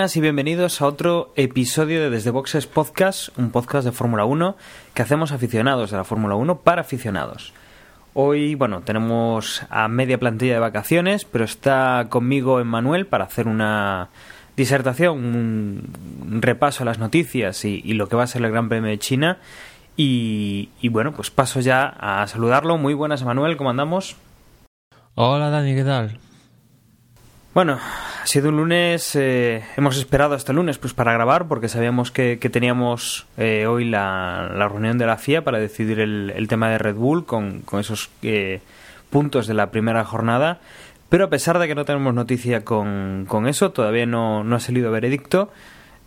buenas y bienvenidos a otro episodio de Desde Boxes Podcast, un podcast de Fórmula 1 que hacemos aficionados de la Fórmula 1 para aficionados. Hoy, bueno, tenemos a media plantilla de vacaciones, pero está conmigo Emmanuel para hacer una disertación, un repaso a las noticias y, lo que va a ser el Gran Premio de China. Y, y bueno, pues paso ya a saludarlo. Muy buenas, Emmanuel, ¿cómo andamos? Hola Dani, ¿qué tal? Bueno, ha sido un lunes, eh, hemos esperado hasta el lunes pues para grabar porque sabíamos que, que teníamos eh, hoy la, la, reunión de la FIA para decidir el, el tema de Red Bull con, con esos eh, puntos de la primera jornada. Pero a pesar de que no tenemos noticia con, con eso, todavía no, no ha salido veredicto.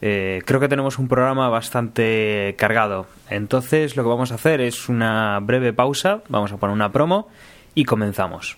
Eh, creo que tenemos un programa bastante cargado. Entonces lo que vamos a hacer es una breve pausa, vamos a poner una promo y comenzamos.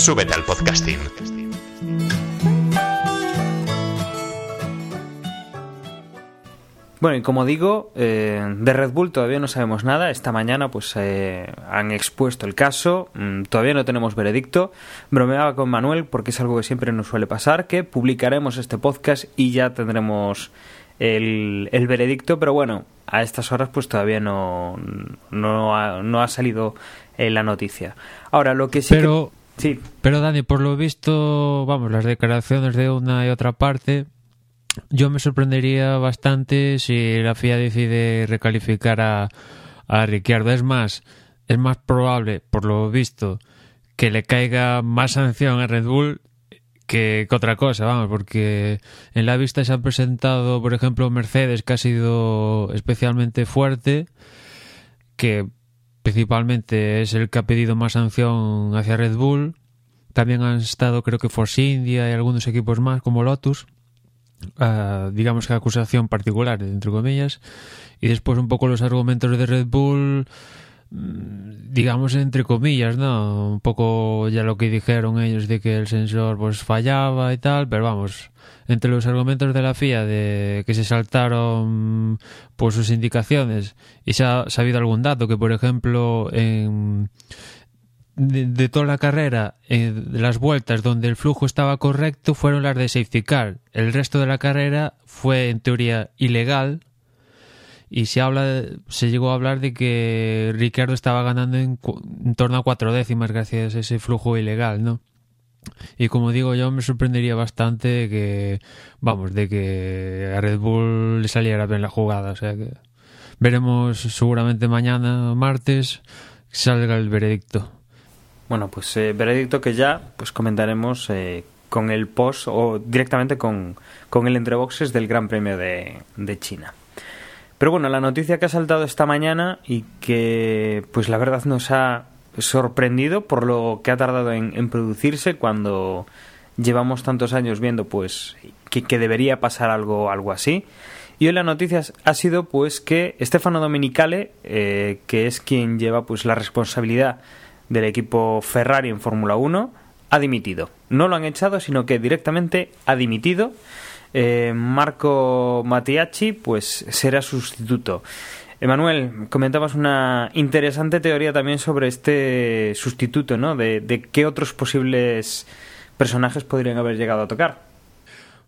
Súbete al podcasting. Bueno, y como digo, eh, de Red Bull todavía no sabemos nada. Esta mañana pues eh, han expuesto el caso. Mm, todavía no tenemos veredicto. Bromeaba con Manuel porque es algo que siempre nos suele pasar, que publicaremos este podcast y ya tendremos el, el veredicto. Pero bueno, a estas horas pues todavía no, no, ha, no ha salido eh, la noticia. Ahora, lo que sí Pero, que... Sí. pero Dani, por lo visto, vamos, las declaraciones de una y otra parte, yo me sorprendería bastante si la FIA decide recalificar a, a Ricciardo. Es más, es más probable, por lo visto, que le caiga más sanción a Red Bull que, que, otra cosa, vamos, porque en la vista se ha presentado, por ejemplo, Mercedes, que ha sido especialmente fuerte, que principalmente es el que ha pedido más sanción hacia Red Bull. También han estado, creo que Force India y algunos equipos más, como Lotus. Digamos que acusación particular, entre comillas. Y después un poco los argumentos de Red Bull digamos entre comillas, ¿no? Un poco ya lo que dijeron ellos de que el sensor pues fallaba y tal, pero vamos, entre los argumentos de la FIA de que se saltaron por sus indicaciones y se ha sabido algún dato que por ejemplo en de, toda la carrera, eh, las vueltas donde el flujo estaba correcto fueron las de safety car. El resto de la carrera fue en teoría ilegal y se habla se llegó a hablar de que Ricardo estaba ganando en, en, torno a cuatro décimas gracias a ese flujo ilegal, ¿no? Y como digo, yo me sorprendería bastante de que, vamos, de que a Red Bull le saliera bien la jugada, o sea que veremos seguramente mañana, martes, salga el veredicto. Bueno, pues eh, veredicto que ya pues comentaremos eh, con el post o directamente con, con el entreboxes del Gran Premio de, de China. Pero bueno, la noticia que ha saltado esta mañana y que pues la verdad nos ha sorprendido por lo que ha tardado en, producirse cuando llevamos tantos años viendo pues que, que, debería pasar algo, algo así. Y hoy la noticia ha sido pues que Stefano Domenicale, eh, que es quien lleva pues la responsabilidad del equipo Ferrari en Fórmula 1, ha dimitido. No lo han echado, sino que directamente ha dimitido. Eh, Marco Mattiacci pues será sustituto. Emanuel, comentabas una interesante teoría también sobre este sustituto, ¿no? De, qué otros posibles personajes podrían haber llegado a tocar.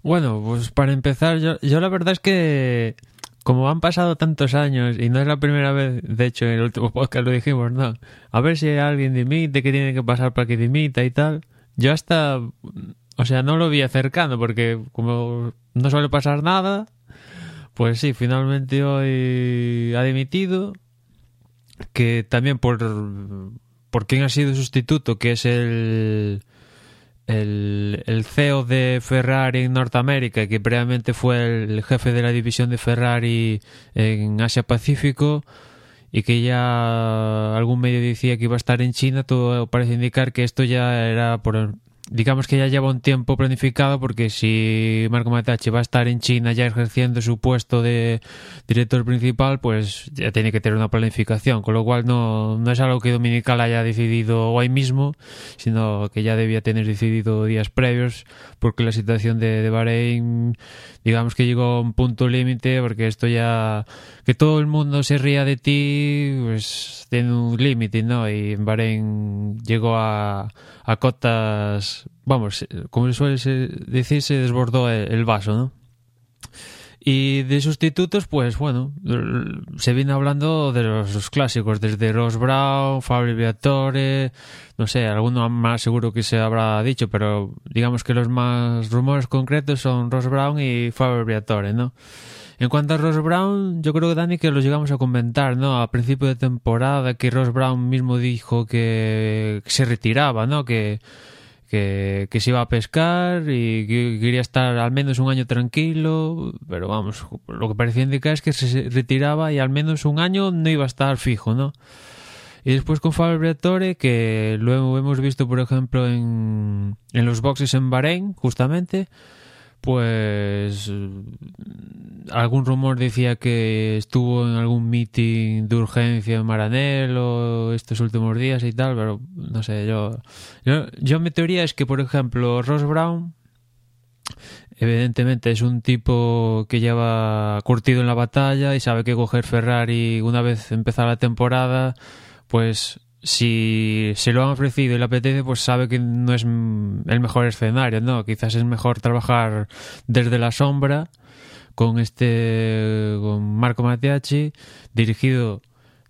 Bueno, pues para empezar, yo, yo la verdad es que como han pasado tantos años y no es la primera vez, de hecho en el último podcast lo dijimos, no, a ver si alguien dimite, que tiene que pasar para que dimita y tal. Yo hasta, o sea, no lo vi acercando porque como no suele pasar nada, pues sí, finalmente hoy ha dimitido, que también por, por quién ha sido sustituto, que es el el, el, CEO de Ferrari en Norteamérica, que previamente fue el jefe de la división de Ferrari en Asia Pacífico y que ya algún medio decía que iba a estar en China, todo parece indicar que esto ya era por digamos que ya lleva un tiempo planificado porque si Marco Matachi va a estar en China ya ejerciendo su puesto de director principal, pues ya tiene que tener una planificación, con lo cual no, no es algo que Dominical haya decidido hoy mismo, sino que ya debía tener decidido días previos, porque la situación de, de Bahrein, digamos que llegó a un punto límite, porque esto ya, que todo el mundo se ría de ti, pues tiene un límite, ¿no? Y en Bahrein llegó a a cotas, vamos, como suele decir, se desbordó el vaso, ¿no? Y de sustitutos, pues bueno, se viene hablando de los, clásicos, desde Ross Brown, Fabio Viatore, no sé, alguno más seguro que se habrá dicho, pero digamos que los más rumores concretos son Ross Brown y Fabio Viatore, ¿no? En cuanto a Ross Brown, yo creo que Dani que los llegamos a comentar, ¿no? A principio de temporada que Ross Brown mismo dijo que, se retiraba, ¿no? Que, que, se iba a pescar y que quería estar al menos un año tranquilo, pero vamos, lo que parecía indicar es que se retiraba y al menos un año no iba a estar fijo, ¿no? Y después con Fabio Briatore, que luego hemos visto, por ejemplo, en, en los boxes en Bahrein, justamente, pues algún rumor decía que estuvo en algún meeting de urgencia en Maranello estos últimos días y tal, pero no sé, yo, yo, yo mi teoría es que, por ejemplo, Ross Brown evidentemente es un tipo que lleva curtido en la batalla y sabe que coger Ferrari una vez empezada la temporada, pues si se lo han ofrecido y le apetece, pues sabe que no es el mejor escenario, ¿no? Quizás es mejor trabajar desde la sombra con este con Marco Mattiacci dirigido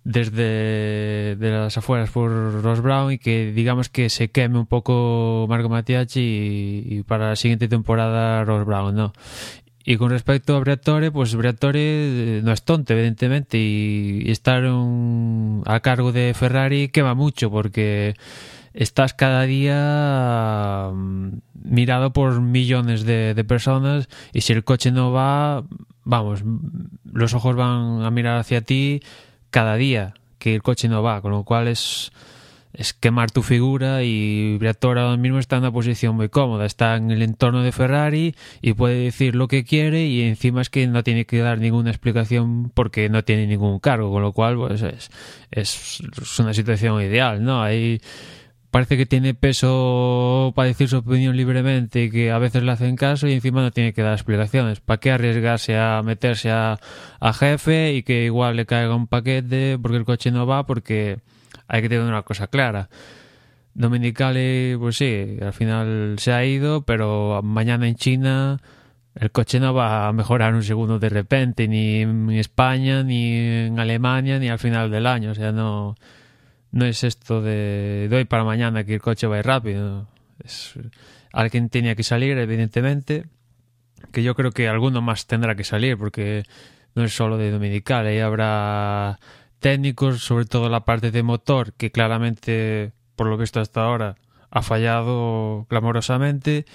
desde de las afueras por Ross Brown y que digamos que se queme un poco Marco Mattiacci y, y para la siguiente temporada Ross Brown, ¿no? Y con respecto a Briatore, pues Briatore eh, no es tonto, evidentemente, y, estar a cargo de Ferrari quema mucho porque estás cada día mm, mirado por millones de, de, personas y si el coche no va, vamos, los ojos van a mirar hacia ti cada día que el coche no va, con lo cual es es quemar tu figura y Briatore ahora mismo está en una posición muy cómoda, está en el entorno de Ferrari y puede decir lo que quiere y encima es que no tiene que dar ninguna explicación porque no tiene ningún cargo, con lo cual pues es, es, una situación ideal, ¿no? Ahí parece que tiene peso para decir su opinión libremente y que a veces le hacen caso y encima no tiene que dar explicaciones. ¿Para qué arriesgarse a meterse a, a jefe y que igual le caiga un paquete porque el coche no va porque hay que tener una cosa clara. Dominicali, pues sí, al final se ha ido, pero mañana en China el coche no va a mejorar un segundo de repente, ni en España, ni en Alemania, ni al final del año. O sea, no, no es esto de, de hoy para mañana que el coche va a ir rápido. Es, alguien tenía que salir, evidentemente, que yo creo que alguno más tendrá que salir, porque no es solo de Dominical, ahí habrá técnicos, sobre todo la parte de motor, que claramente, por lo visto hasta ahora, ha fallado clamorosamente.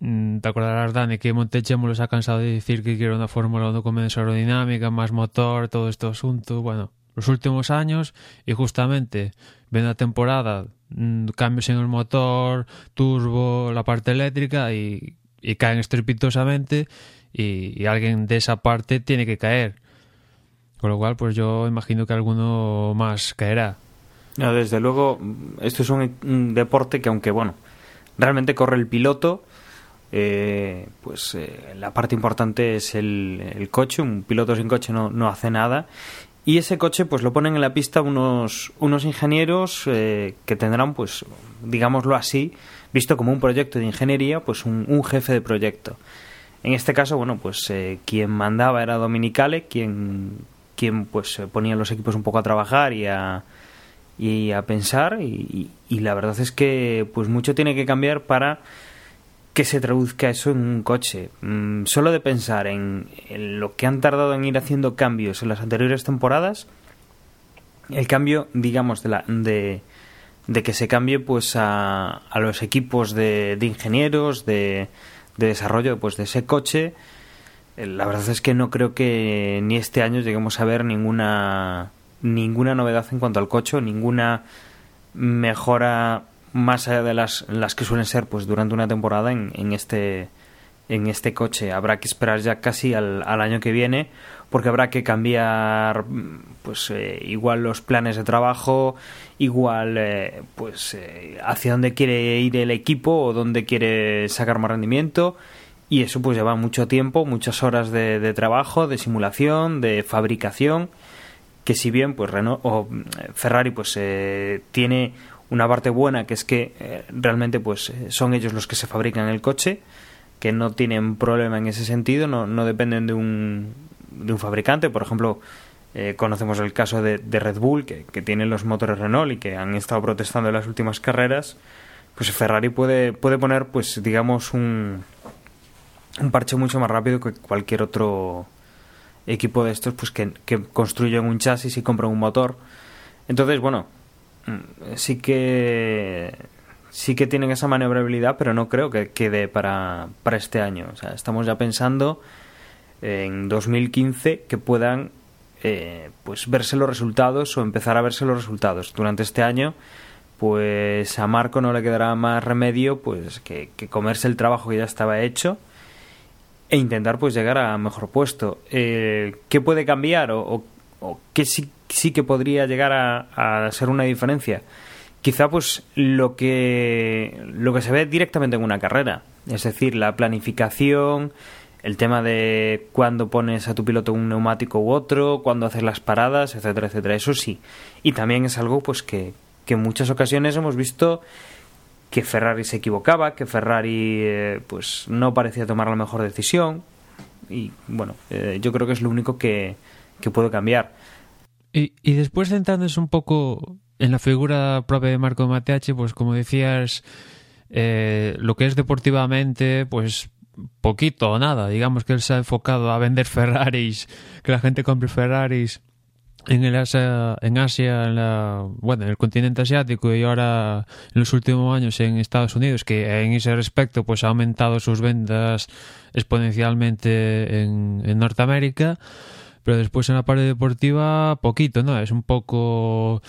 mm, te acordarás, Dani, que Montechemolo se ha cansado de decir que quiere una Fórmula 1 con menos aerodinámica, más motor, todo este asunto. Bueno, los últimos años y justamente ven la temporada, mm, cambios en el motor, turbo, la parte eléctrica y, y caen estrepitosamente y alguien de esa parte tiene que caer. Con lo cual, pues yo imagino que alguno más caerá. No, desde luego, esto es un, un deporte que aunque, bueno, realmente corre el piloto, eh, pues eh, la parte importante es el, coche. Un piloto sin coche no, no, hace nada. Y ese coche, pues lo ponen en la pista unos, unos ingenieros eh, que tendrán, pues, digámoslo así, visto como un proyecto de ingeniería, pues un, jefe de proyecto. En este caso, bueno, pues quien mandaba era Dominicale, quien, pues ponía los equipos un poco a trabajar y a, y a pensar y, la verdad es que pues mucho tiene que cambiar para que se traduzca eso en un coche. Mm, solo de pensar en, en, lo que han tardado en ir haciendo cambios en las anteriores temporadas, el cambio, digamos, de, la, de, de que se cambie pues a, a los equipos de, de ingenieros, de, de, desarrollo pues de ese coche, eh, la verdad es que no creo que ni este año lleguemos a ver ninguna ninguna novedad en cuanto al coche, ninguna mejora más allá de las, las que suelen ser pues durante una temporada en, en este en este coche. Habrá que esperar ya casi al, al año que viene porque habrá que cambiar pues eh, igual los planes de trabajo igual eh, pues eh, hacia dónde quiere ir el equipo o dónde quiere sacar más rendimiento y eso pues lleva mucho tiempo muchas horas de, de trabajo de simulación de fabricación que si bien pues Renault o Ferrari pues eh, tiene una parte buena que es que eh, realmente pues son ellos los que se fabrican el coche que no tienen problema en ese sentido no, no dependen de un, de un fabricante. Por ejemplo eh, conocemos el caso de, de Red Bull que, que tienen los motores Renault y que han estado protestando en las últimas carreras. Pues Ferrari puede, puede poner pues digamos un, un parche mucho más rápido que cualquier otro equipo de estos pues que, que construyen un chasis y compran un motor. Entonces bueno sí que sí que tienen esa maniobrabilidad pero no creo que quede para, para este año. O sea estamos ya pensando en 2015 que puedan eh, pues verse los resultados o empezar a verse los resultados. Durante este año pues a Marco no le quedará más remedio pues que comerse el trabajo que ya estaba hecho e intentar pues llegar a mejor puesto. Eh, ¿Qué puede cambiar o, o, qué sí, sí, que podría llegar a, a, ser una diferencia? Quizá pues lo que lo que se ve directamente en una carrera, es decir, la planificación, el tema de cuándo pones a tu piloto un neumático u otro, cuándo haces las paradas, etcétera, etcétera. Eso sí. Y también es algo pues que, que en muchas ocasiones hemos visto que Ferrari se equivocaba, que Ferrari eh, pues no parecía tomar la mejor decisión. Y bueno, eh, yo creo que es lo único que, que puede cambiar. Y, y después centrándose un poco en la figura propia de Marco Mateache, pues como decías, eh, lo que es deportivamente, pues poquito o nada, digamos que él se ha enfocado a vender Ferraris, que la gente compre Ferraris en el Asia, en Asia, en la, bueno, en el continente asiático y ahora en los últimos años en Estados Unidos, que en ese respecto pues ha aumentado sus ventas exponencialmente en, en Norteamérica, pero después en la parte deportiva poquito, ¿no? Es un poco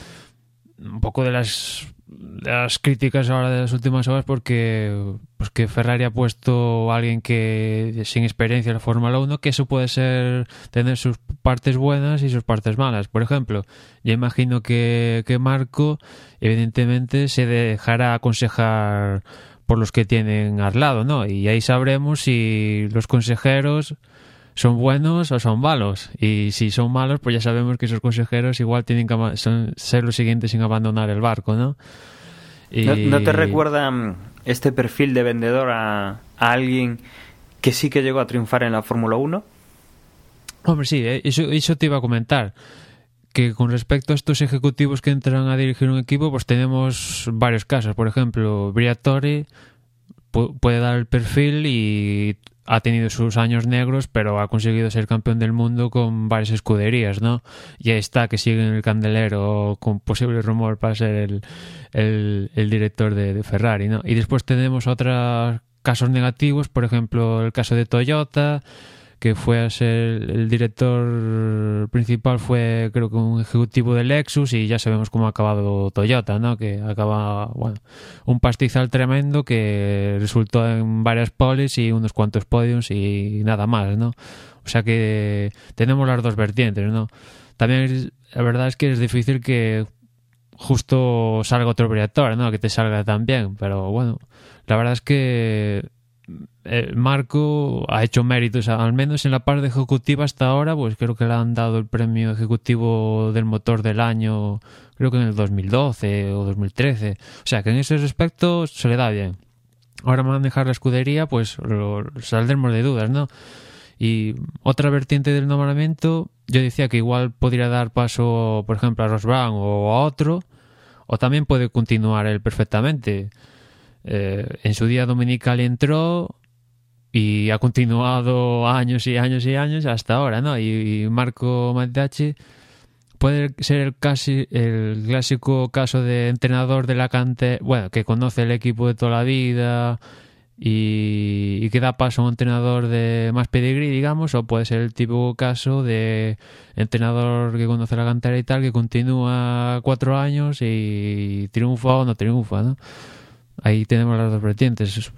un poco de las las críticas ahora de las últimas horas porque pues que Ferrari ha puesto a alguien que sin experiencia en la Fórmula 1 que eso puede ser tener sus partes buenas y sus partes malas por ejemplo yo imagino que, que Marco evidentemente se dejará aconsejar por los que tienen al lado ¿no? y ahí sabremos si los consejeros son buenos o son malos. Y si son malos, pues ya sabemos que esos consejeros igual tienen que son, ser los siguientes sin abandonar el barco, ¿no? Y... ¿No, ¿No, te recuerda mm, este perfil de vendedor a, a, alguien que sí que llegó a triunfar en la Fórmula 1? Hombre, sí, eh, eso, eso te iba a comentar. Que con respecto a estos ejecutivos que entran a dirigir un equipo, pues tenemos varios casos. Por ejemplo, Briatore puede dar el perfil y ha tenido sus años negros, pero ha conseguido ser campeón del mundo con varias escuderías, ¿no? Y ahí está, que sigue en el candelero con posible rumor para ser el, director de, Ferrari, ¿no? Y después tenemos otros casos negativos, por ejemplo, el caso de Toyota, que fue a ser el director principal fue creo que un ejecutivo de Lexus y ya sabemos cómo ha acabado Toyota, ¿no? Que acaba, bueno, un pastizal tremendo que resultó en varias polis y unos cuantos podiums y nada más, ¿no? O sea que tenemos las dos vertientes, ¿no? También la verdad es que es difícil que justo salga otro director, ¿no? Que te salga tan bien, pero bueno, la verdad es que el Marco ha hecho méritos, al menos en la parte ejecutiva hasta ahora, pues creo que le han dado el premio ejecutivo del motor del año, creo que en el 2012 o 2013. O sea, que en ese aspecto se le da bien. Ahora manejar la escudería, pues saldremos de dudas, ¿no? Y otra vertiente del nombramiento, yo decía que igual podría dar paso, por ejemplo, a Ross o a otro, o también puede continuar él perfectamente. Eh, en su día dominical entró y ha continuado años y años y años hasta ahora, ¿no? Y, Marco Mateacci puede ser el, casi, el clásico caso de entrenador de la cante, bueno, que conoce el equipo de toda la vida y, que da paso a un entrenador de más pedigrí, digamos, o puede ser el típico caso de entrenador que conoce la cantera y tal, que continúa cuatro años y triunfa o no triunfa, ¿no? Ahí tenemos las dos vertientes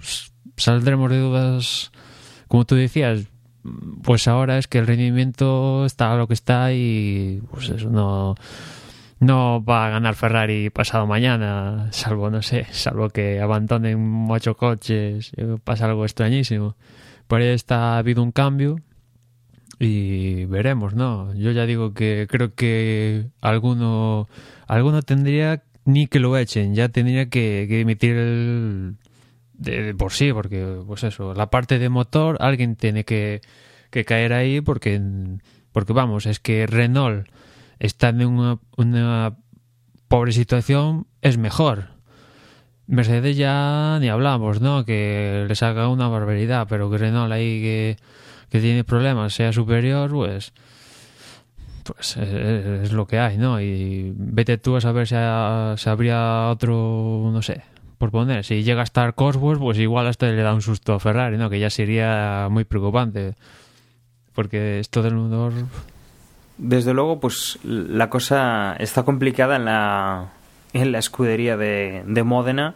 saldremos de dudas, como tú decías, pues ahora es que el rendimiento está lo que está y pues eso no no va a ganar Ferrari pasado mañana, salvo, no sé, salvo que abandonen ocho coches, pasa algo extrañísimo. Por ahí está, ha habido un cambio y veremos, ¿no? Yo ya digo que creo que alguno, alguno tendría ni que lo echen, ya tendría que, que emitir el, de, por sí, porque pues eso, la parte de motor alguien tiene que, que caer ahí porque, porque vamos, es que Renault está en una, una pobre situación, es mejor. Mercedes ya ni hablamos, ¿no? Que les haga una barbaridad, pero que Renault ahí que, que tiene problemas sea superior, pues pues es, lo que hay, ¿no? Y vete tú a saber si, si habría otro, no sé, por poner, si llega a estar Cosworth, pues igual hasta le da un susto a Ferrari, ¿no? Que ya sería muy preocupante. Porque esto del motor... Desde luego, pues la cosa está complicada en la, en la escudería de, de Módena,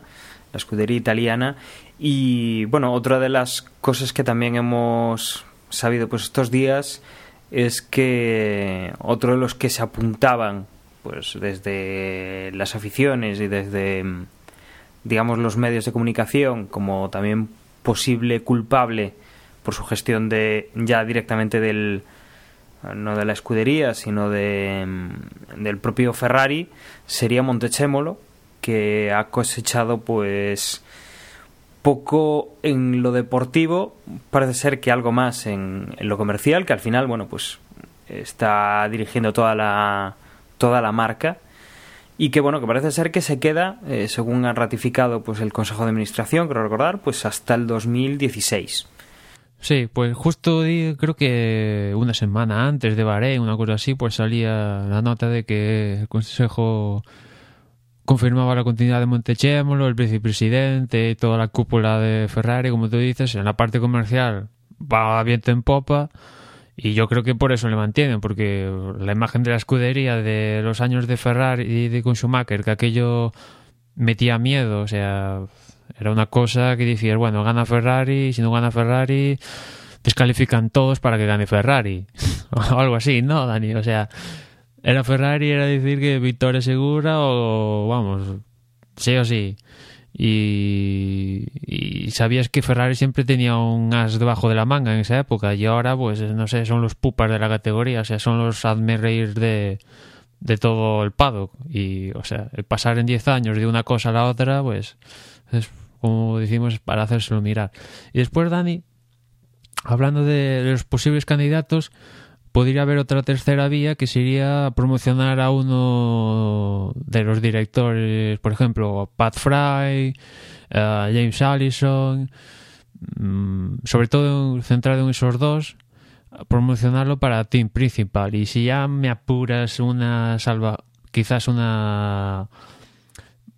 la escudería italiana. Y bueno, otra de las cosas que también hemos sabido pues estos días es que otro de los que se apuntaban pues desde las aficiones y desde digamos, los medios de comunicación como también posible culpable por su gestión de ya directamente del no de la escudería sino de, mm, del propio Ferrari sería Montechémolo que ha cosechado pues poco en lo deportivo. Parece ser que algo más en, en lo comercial que al final bueno pues está dirigiendo toda la toda la marca y que bueno que parece ser que se queda eh, según ha ratificado pues el Consejo de Administración creo recordar pues hasta el 2016 Sí, pues justo creo que una semana antes de Bahrein, una cosa así, pues salía la nota de que el Consejo confirmaba la continuidad de Montechémolo, el vicepresidente, toda la cúpula de Ferrari, como tú dices, en la parte comercial va viento en popa y yo creo que por eso le mantienen, porque la imagen de la escudería de los años de Ferrari y de Schumacher, que aquello metía miedo, o sea, era una cosa que decías, bueno, gana Ferrari, si no gana Ferrari, descalifican todos para que gane Ferrari, o algo así, ¿no, Dani? O sea, era Ferrari, era decir que victoria segura o, vamos, sí o sí. Y, sabías que Ferrari siempre tenía un as debajo de la manga en esa época. Y ahora pues no sé son los pupas de la categoría o sea son los hazme reír de, de todo el paddock. Y o sea el pasar en 10 años de una cosa a la otra pues es como decimos para hacérselo mirar. Y después Dani hablando de los posibles candidatos podría haber otra tercera vía que sería promocionar a uno de los directores, por ejemplo, Pat Fry, uh, James Allison, um, sobre todo centrado en esos dos, promocionarlo para team principal. Y si ya me apuras una salva, quizás una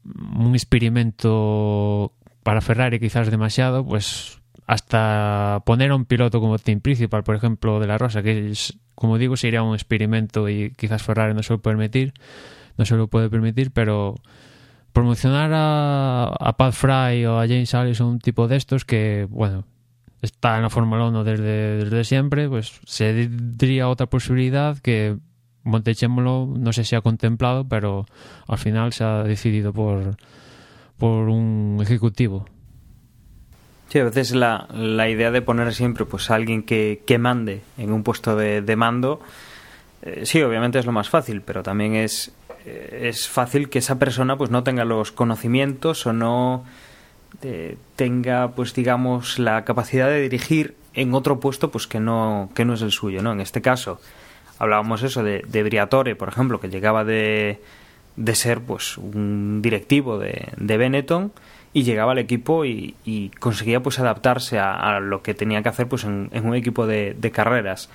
un experimento para Ferrari quizás demasiado, pues hasta poner a un piloto como team principal, por ejemplo, de la Rosa, que es, como digo, sería un experimento y quizás Ferrari no se lo puede permitir, no se lo puede permitir, pero promocionar a, a Pat Fry o a James Allison, un tipo de estos que, bueno, está en la Fórmula 1 desde, desde siempre, pues se diría otra posibilidad que Montechémolo no sé si ha contemplado, pero al final se ha decidido por, por un ejecutivo. Sí, a veces la, la idea de poner siempre pues a alguien que, que mande en un puesto de, de mando, eh, sí, obviamente es lo más fácil, pero también es, eh, es fácil que esa persona pues no tenga los conocimientos o no eh, tenga pues digamos la capacidad de dirigir en otro puesto pues que no, que no es el suyo, ¿no? En este caso, hablábamos eso de, de Briatore, por ejemplo, que llegaba de, de ser pues un directivo de, de Benetton y llegaba al equipo y, conseguía pues adaptarse a, lo que tenía que hacer pues en, un equipo de, de, carreras.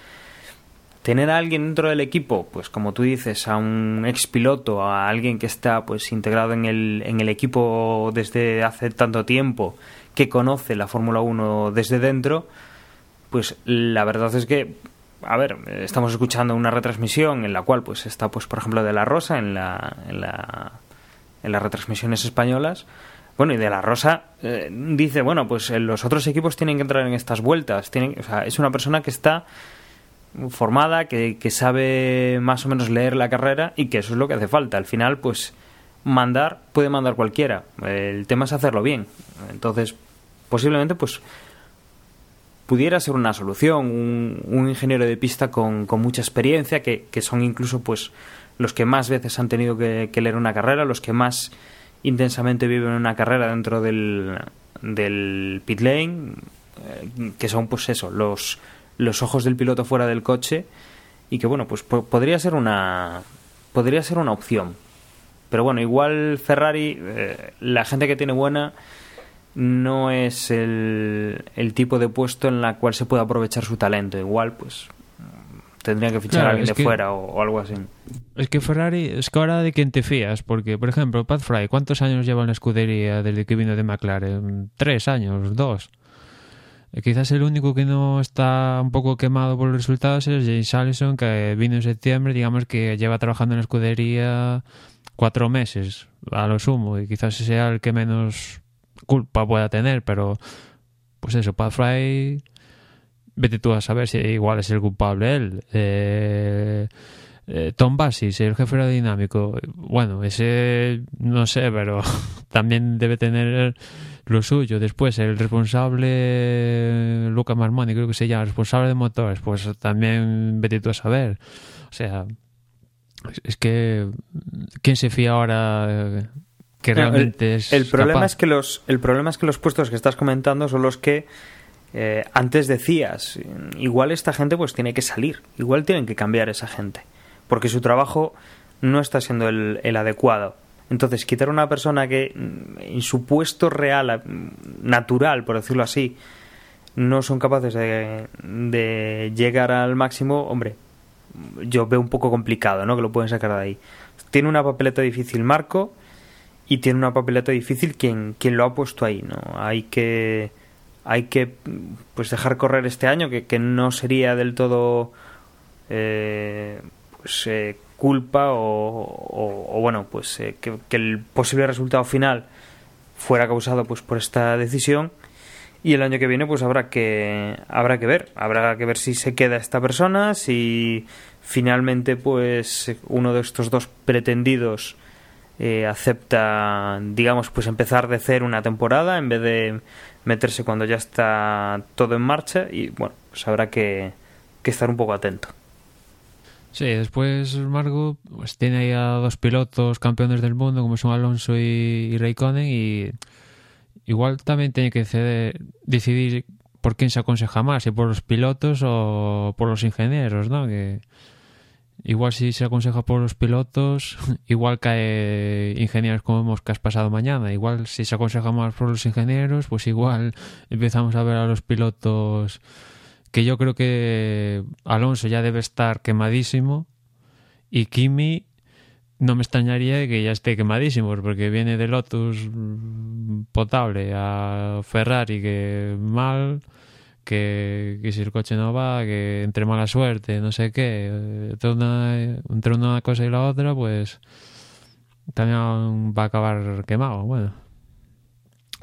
Tener a alguien dentro del equipo pues como tú dices a un ex piloto a alguien que está pues integrado en el, en el equipo desde hace tanto tiempo que conoce la Fórmula 1 desde dentro pues la verdad es que a ver, estamos escuchando una retransmisión en la cual pues está pues por ejemplo de la Rosa en la en, la, en las retransmisiones españolas bueno, y de la Rosa eh, dice, bueno, pues eh, los otros equipos tienen que entrar en estas vueltas. Tienen, es una persona que está formada, que, que, sabe más o menos leer la carrera y que eso es lo que hace falta. Al final, pues mandar puede mandar cualquiera. El tema es hacerlo bien. Entonces, posiblemente, pues pudiera ser una solución. Un, un ingeniero de pista con, con mucha experiencia, que, que, son incluso, pues, los que más veces han tenido que leer una carrera, los que más intensamente viven una carrera dentro del, del pit lane, eh, que son pues eso, los, los ojos del piloto fuera del coche y que bueno, pues po podría ser una podría ser una opción. Pero bueno, igual Ferrari, eh, la gente que tiene buena no es el, el tipo de puesto en la cual se puede aprovechar su talento. Igual, pues tendría que fichar claro, a alguien de que, fuera o, o, algo así. Es que Ferrari, es que ahora de quién te fías, porque, por ejemplo, Pat Fry, ¿cuántos años lleva en la escudería desde que vino de McLaren? Tres años, dos. Eh, quizás el único que no está un poco quemado por los resultados es James Allison, que vino en septiembre, digamos que lleva trabajando en la escudería cuatro meses, a lo sumo, y quizás sea el que menos culpa pueda tener, pero pues eso, Pat Fry vete tú a saber si igual es el culpable él. Eh, eh, Tom Basis, el jefe aerodinámico, bueno, ese no sé, pero también debe tener lo suyo. Después, el responsable, Luca Marmoni, creo que se llama, responsable de motores, pues también vete tú a saber. O sea, es que, ¿quién se fía ahora? Que realmente el, es. El problema capaz? es que los, el problema es que los puestos que estás comentando son los que eh, antes decías, igual esta gente pues tiene que salir, igual tienen que cambiar esa gente, porque su trabajo no está siendo el, adecuado. Entonces, quitar a una persona que mm, en su puesto real, natural, por decirlo así, no son capaces de, de llegar al máximo, hombre, yo veo un poco complicado, ¿no? Que lo pueden sacar de ahí. Tiene una papeleta difícil Marco y tiene una papeleta difícil quien, quien lo ha puesto ahí, ¿no? Hay que hay que pues dejar correr este año que, que no sería del todo eh, pues, eh, culpa o, bueno pues eh, que, que, el posible resultado final fuera causado pues por esta decisión. Y el año que viene pues habrá que habrá que ver. Habrá que ver si se queda esta persona si finalmente pues uno de estos dos pretendidos eh, acepta digamos pues empezar de cero una temporada en vez de meterse cuando ya está todo en marcha y bueno, pues habrá que, que estar un poco atento. Sí, después Margo pues tiene ahí a dos pilotos campeones del mundo como son Alonso y, y y igual también tiene que ceder, decidir por quién se aconseja más, si por los pilotos o por los ingenieros, ¿no? Que igual si se aconseja por los pilotos, igual cae ingenieros como moscas pasado mañana. Igual si se aconseja más por los ingenieros, pues igual empezamos a ver a los pilotos que yo creo que Alonso ya debe estar quemadísimo y Kimi no me extrañaría que ya esté quemadísimo porque viene de Lotus potable a Ferrari que mal que, si el coche no va que entre mala suerte no sé qué entre una, entre una cosa y la otra pues también va a acabar quemado bueno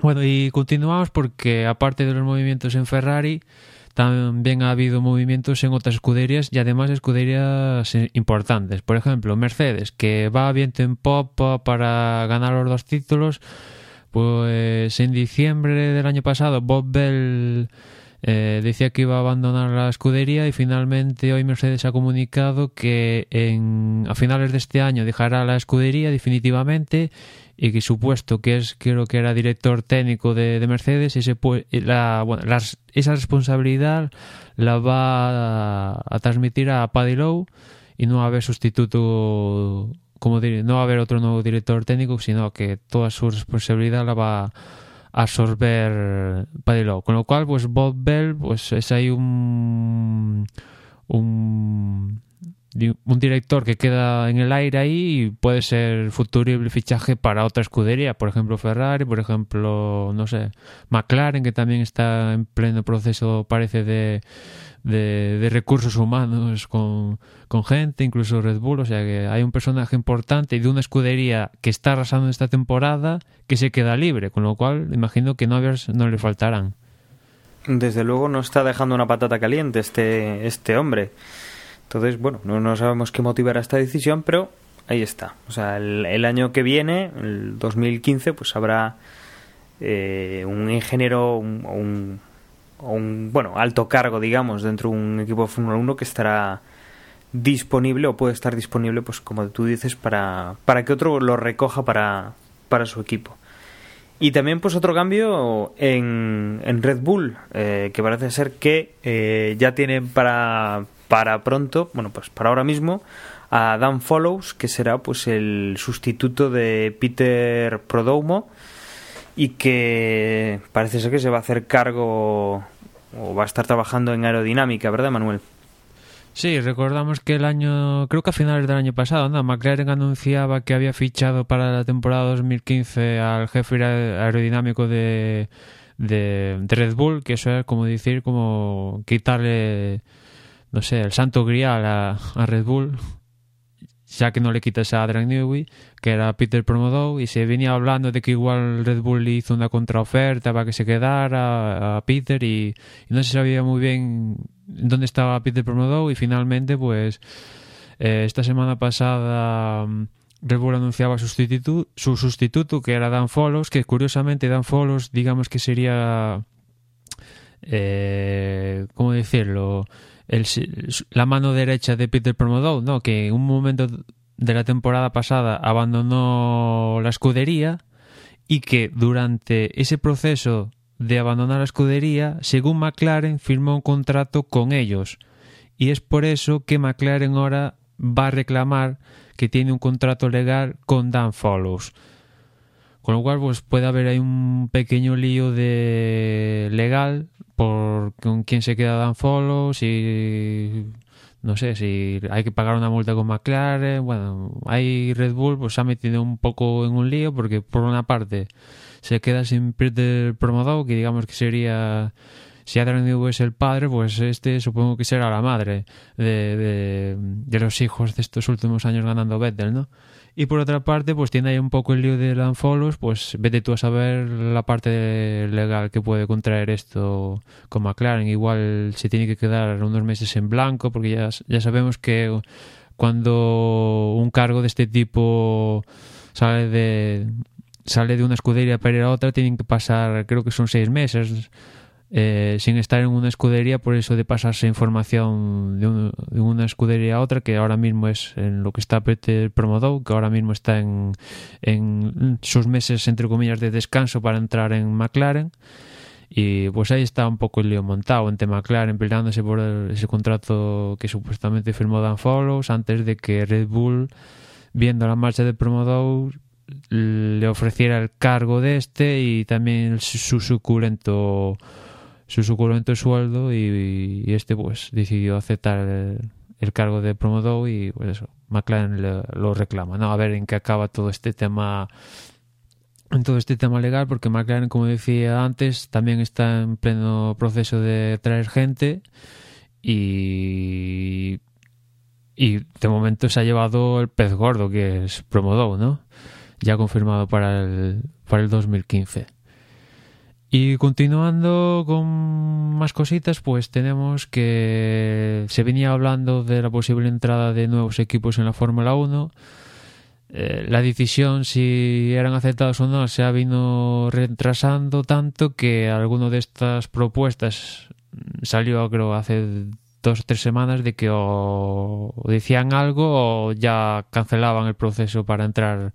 bueno y continuamos porque aparte de los movimientos en Ferrari también ha habido movimientos en otras escuderías y además escuderías importantes. Por ejemplo, Mercedes, que va viento en popa para ganar los dos títulos. Pues en diciembre del año pasado, Bob Bell eh, decía que iba a abandonar la escudería y finalmente hoy Mercedes ha comunicado que en, a finales de este año dejará la escudería definitivamente y que supuesto que es creo que era director técnico de, de Mercedes ese la, bueno, las, esa responsabilidad la va a, transmitir a Paddy Lowe y no va a haber sustituto como no va a haber otro nuevo director técnico sino que toda su responsabilidad la va a absorber con lo cual pues Bob Bell pues es ahí un un un director que queda en el aire ahí y puede ser futurible fichaje para otra escudería, por ejemplo Ferrari, por ejemplo, no sé, McLaren, que también está en pleno proceso, parece, de, de, recursos humanos con, con, gente, incluso Red Bull, o sea que hay un personaje importante y de una escudería que está arrasando esta temporada que se queda libre, con lo cual imagino que novios no le faltarán. Desde luego no está dejando una patata caliente este, este hombre. Entonces, bueno, no, no sabemos qué motivará esta decisión, pero ahí está. O sea, el, el año que viene, el 2015, pues habrá eh, un ingeniero un, un, bueno, alto cargo, digamos, dentro de un equipo de Fórmula 1 que estará disponible o puede estar disponible, pues como tú dices, para, para que otro lo recoja para, para su equipo. Y también pues otro cambio en, en Red Bull, eh, que parece ser que eh, ya tienen para, para pronto, bueno, pues para ahora mismo, a Dan Follows, que será pues el sustituto de Peter Prodomo y que parece ser que se va a hacer cargo o va a estar trabajando en aerodinámica, ¿verdad, Manuel? Sí, recordamos que el año, creo que a finales del año pasado, ¿no? McLaren anunciaba que había fichado para la temporada 2015 al jefe aerodinámico de, de, de Red Bull, que eso es como decir, como quitarle no sé, el santo grial a, Red Bull, ya que no le quitas a Adrian que era Peter Promodow, y se venía hablando de que igual Red Bull le hizo una contraoferta para que se quedara a, Peter, y, no se sabía muy bien dónde estaba Peter Promodow, y finalmente, pues, eh, esta semana pasada. Mm, Red Bull anunciaba su sustituto, su sustituto, que era Dan Follows, que curiosamente Dan Follows, digamos que sería, eh, ¿cómo decirlo? La mano derecha de Peter Promodow, ¿no? que en un momento de la temporada pasada abandonó la escudería y que durante ese proceso de abandonar la escudería, según McLaren, firmó un contrato con ellos. Y es por eso que McLaren ahora va a reclamar que tiene un contrato legal con Dan Follows. Con lo cual, pues puede haber ahí un pequeño lío de legal por con quién se queda Dan Follow, si no sé, si hay que pagar una multa con McLaren, bueno, hay Red Bull pues se ha metido un poco en un lío porque por una parte se queda sin Peter Promodou, que digamos que sería si Adrian Newey es el padre, pues este supongo que será la madre de, de, de los hijos de estos últimos años ganando Vettel, ¿no? Y por otra parte, pues tiene ahí un poco el lío del unfollows, pues vete tú a saber la parte legal que puede contraer esto con McLaren. Igual se tiene que quedar unos meses en blanco, porque ya, ya sabemos que cuando un cargo de este tipo sale de sale de una escudería para ir a otra, tienen que pasar, creo que son seis meses eh, sin estar en una escudería por eso de pasarse información de, un, de, una escudería a otra que ahora mismo es en lo que está Peter Promodou que ahora mismo está en, en sus meses entre comillas de descanso para entrar en McLaren. Y pues ahí está un poco el lío montado entre McLaren peleándose por el, ese contrato que supuestamente firmó Dan Follows antes de que Red Bull viendo la marcha de Promodou le ofreciera el cargo de este y también su suculento su suculento sueldo y, este pues decidió aceptar el, cargo de promotor y pues eso, McLaren lo reclama. ¿no? A ver en qué acaba todo este tema en todo este tema legal porque McLaren, como decía antes, también está en pleno proceso de traer gente y y de momento se ha llevado el pez gordo que es Promodou, ¿no? Ya confirmado para el, para el 2015. Y continuando con más cositas, pues tenemos que se venía hablando de la posible entrada de nuevos equipos en la Fórmula 1 eh, la decisión si eran aceptados o no se ha vino retrasando tanto que alguno de estas propuestas salió creo hace dos o tres semanas de que o decían algo o ya cancelaban el proceso para entrar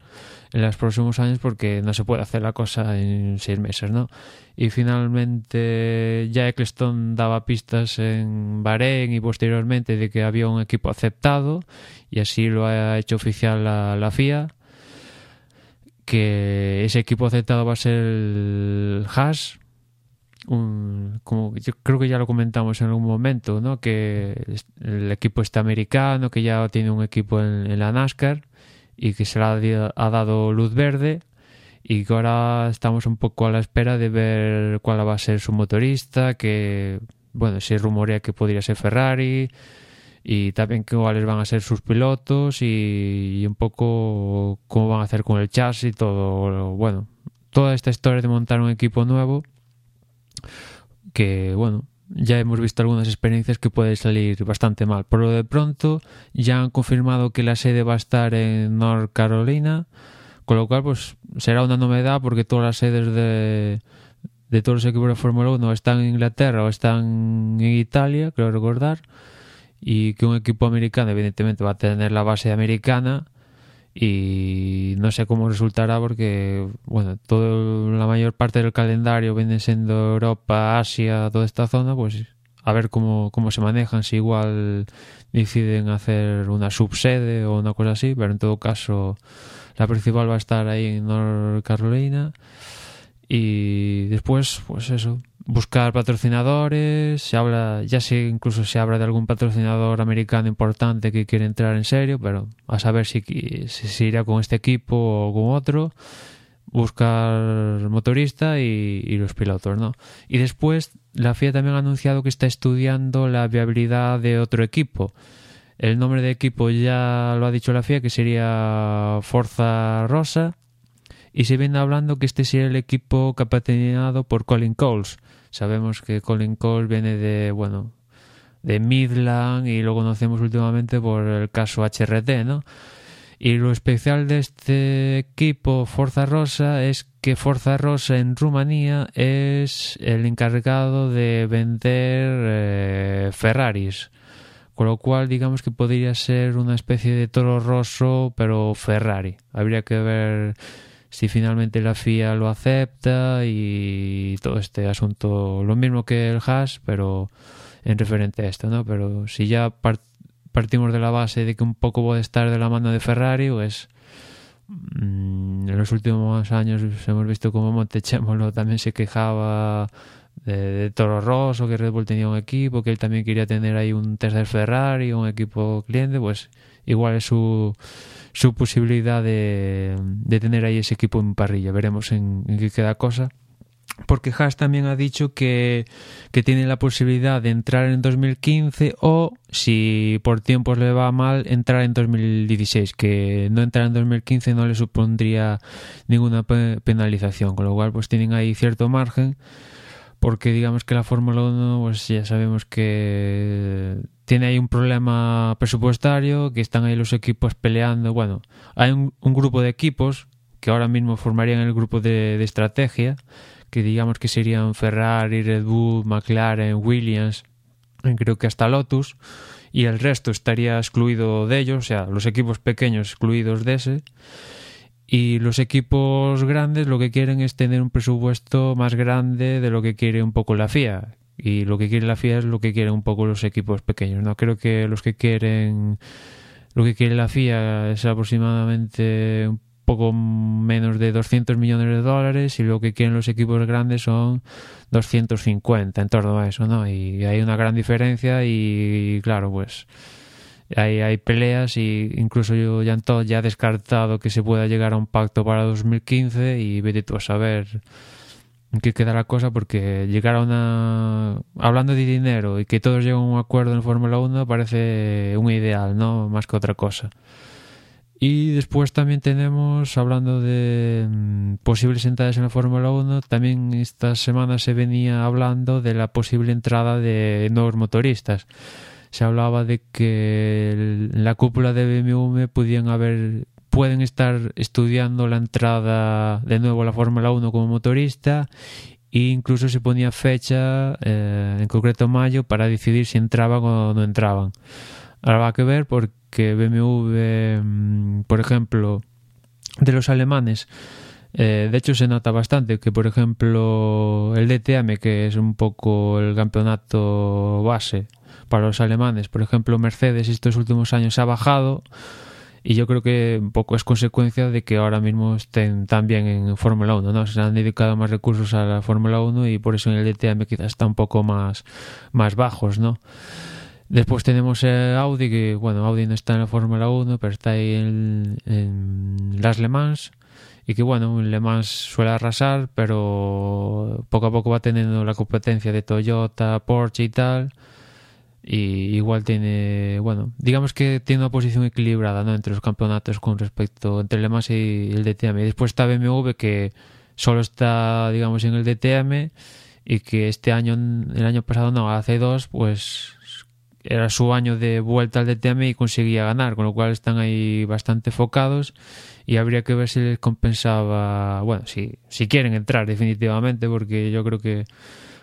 en los próximos años porque no se puede hacer la cosa en seis meses, ¿no? Y finalmente ya Eccleston daba pistas en Bahrein y posteriormente de que había un equipo aceptado y así lo ha hecho oficial la, la FIA que ese equipo aceptado va a ser el Haas como yo creo que ya lo comentamos en algún momento, ¿no? Que el equipo está americano, que ya tiene un equipo en, la NASCAR y que se le ha, dado luz verde y que ahora estamos un poco a la espera de ver cuál va a ser su motorista, que bueno, se rumorea que podría ser Ferrari y también cuáles van a ser sus pilotos y, y un poco cómo van a hacer con el chasis y todo, bueno, toda esta historia de montar un equipo nuevo que bueno, ya hemos visto algunas experiencias que puede salir bastante mal. Pero de pronto ya han confirmado que la sede va a estar en North Carolina, con lo cual pues será una novedad porque todas las sedes de, de todos los equipos de Fórmula 1 están en Inglaterra o están en Italia, creo recordar, y que un equipo americano evidentemente va a tener la base americana y no sé cómo resultará porque bueno todo la mayor parte del calendario viene siendo Europa Asia toda esta zona pues a ver cómo, cómo se manejan si igual deciden hacer una subsede o una cosa así pero en todo caso la principal va a estar ahí en North Carolina. Y después pues eso buscar patrocinadores, se habla, ya sé incluso se habla de algún patrocinador americano importante que quiere entrar en serio, pero a saber si, si, irá con este equipo o con otro, buscar motorista y, y, los pilotos, ¿no? Y después la FIA también ha anunciado que está estudiando la viabilidad de otro equipo. El nombre de equipo ya lo ha dicho la FIA que sería Forza Rosa y se viene hablando que este sería el equipo capitaneado por Colin Coles. Sabemos que Colin Coles viene de, bueno, de Midland y lo conocemos últimamente por el caso HRT, ¿no? Y lo especial de este equipo Forza Rosa es que Forza Rosa en Rumanía es el encargado de vender eh, Ferraris. Con lo cual, digamos que podría ser una especie de toro rosso, pero Ferrari. Habría que ver si finalmente la FIA lo acepta y todo este asunto, lo mismo que el hash, pero en referente a esto, ¿no? Pero si ya partimos de la base de que un poco puede estar de la mano de Ferrari, pues mm, en los últimos años hemos visto como Montechemolo también se quejaba de, Toro Rosso, que Red Bull tenía un equipo, que él también quería tener ahí un tercer Ferrari, un equipo cliente, pues igual es su su posibilidad de, de tener ahí ese equipo en parrilla. Veremos en, qué queda cosa. Porque Haas también ha dicho que, que, tiene la posibilidad de entrar en 2015 o, si por tiempos le va mal, entrar en 2016. Que no entrar en 2015 no le supondría ninguna penalización. Con lo cual, pues tienen ahí cierto margen. Porque digamos que la Fórmula 1, pues ya sabemos que tiene ahí un problema presupuestario, que están ahí los equipos peleando. Bueno, hay un, grupo de equipos que ahora mismo formarían el grupo de, estrategia, que digamos que serían Ferrari, Red Bull, McLaren, Williams, creo que hasta Lotus, y el resto estaría excluido de ellos, o sea, los equipos pequeños excluidos de ese. Y los equipos grandes lo que quieren es tener un presupuesto más grande de lo que quiere un poco la FIA, y lo que quiere la FIA es lo que quieren un poco los equipos pequeños. No creo que los que quieren lo que quiere la FIA es aproximadamente un poco menos de 200 millones de dólares y lo que quieren los equipos grandes son 250 en torno a eso, ¿no? Y hay una gran diferencia y claro, pues hay, hay peleas y incluso yo ya, ya ha descartado que se pueda llegar a un pacto para 2015 y vete tú a saber qué queda la cosa porque llegar a una... hablando de dinero y que todos lleguen a un acuerdo en Fórmula 1 parece un ideal, ¿no? Más que otra cosa. Y después también tenemos, hablando de mm, posibles entradas en la Fórmula 1, también esta semana se venía hablando de la posible entrada de nuevos motoristas. Se hablaba de que en la cúpula de BMW podían haber, pueden estar estudiando la entrada de nuevo a la Fórmula 1 como motorista e incluso se ponía fecha, eh, en concreto mayo, para decidir si entraban o no entraban. Ahora va a que ver porque BMW, mm, por ejemplo, de los alemanes, eh, de hecho se nota bastante que, por ejemplo, el DTM, que es un poco el campeonato base para los alemanes, por ejemplo, Mercedes estos últimos años ha bajado y yo creo que un poco es consecuencia de que ahora mismo estén también en Fórmula 1, ¿no? Se han dedicado más recursos a la Fórmula 1 y por eso en el DTM quizás está un poco más, más bajos, ¿no? Después tenemos Audi, que bueno, Audi no está en la Fórmula 1, pero está ahí en, las Le Mans. Y que bueno, en Le Mans suele arrasar, pero poco a poco va teniendo la competencia de Toyota, Porsche y tal. Y igual tiene, bueno, digamos que tiene una posición equilibrada ¿no? entre los campeonatos con respecto entre Le Mans y el DTM. Y después está BMW que solo está, digamos, en el DTM y que este año, el año pasado no, hace dos, pues era su año de vuelta al DTM y conseguía ganar, con lo cual están ahí bastante focados y habría que ver si les compensaba, bueno, si, si quieren entrar definitivamente, porque yo creo que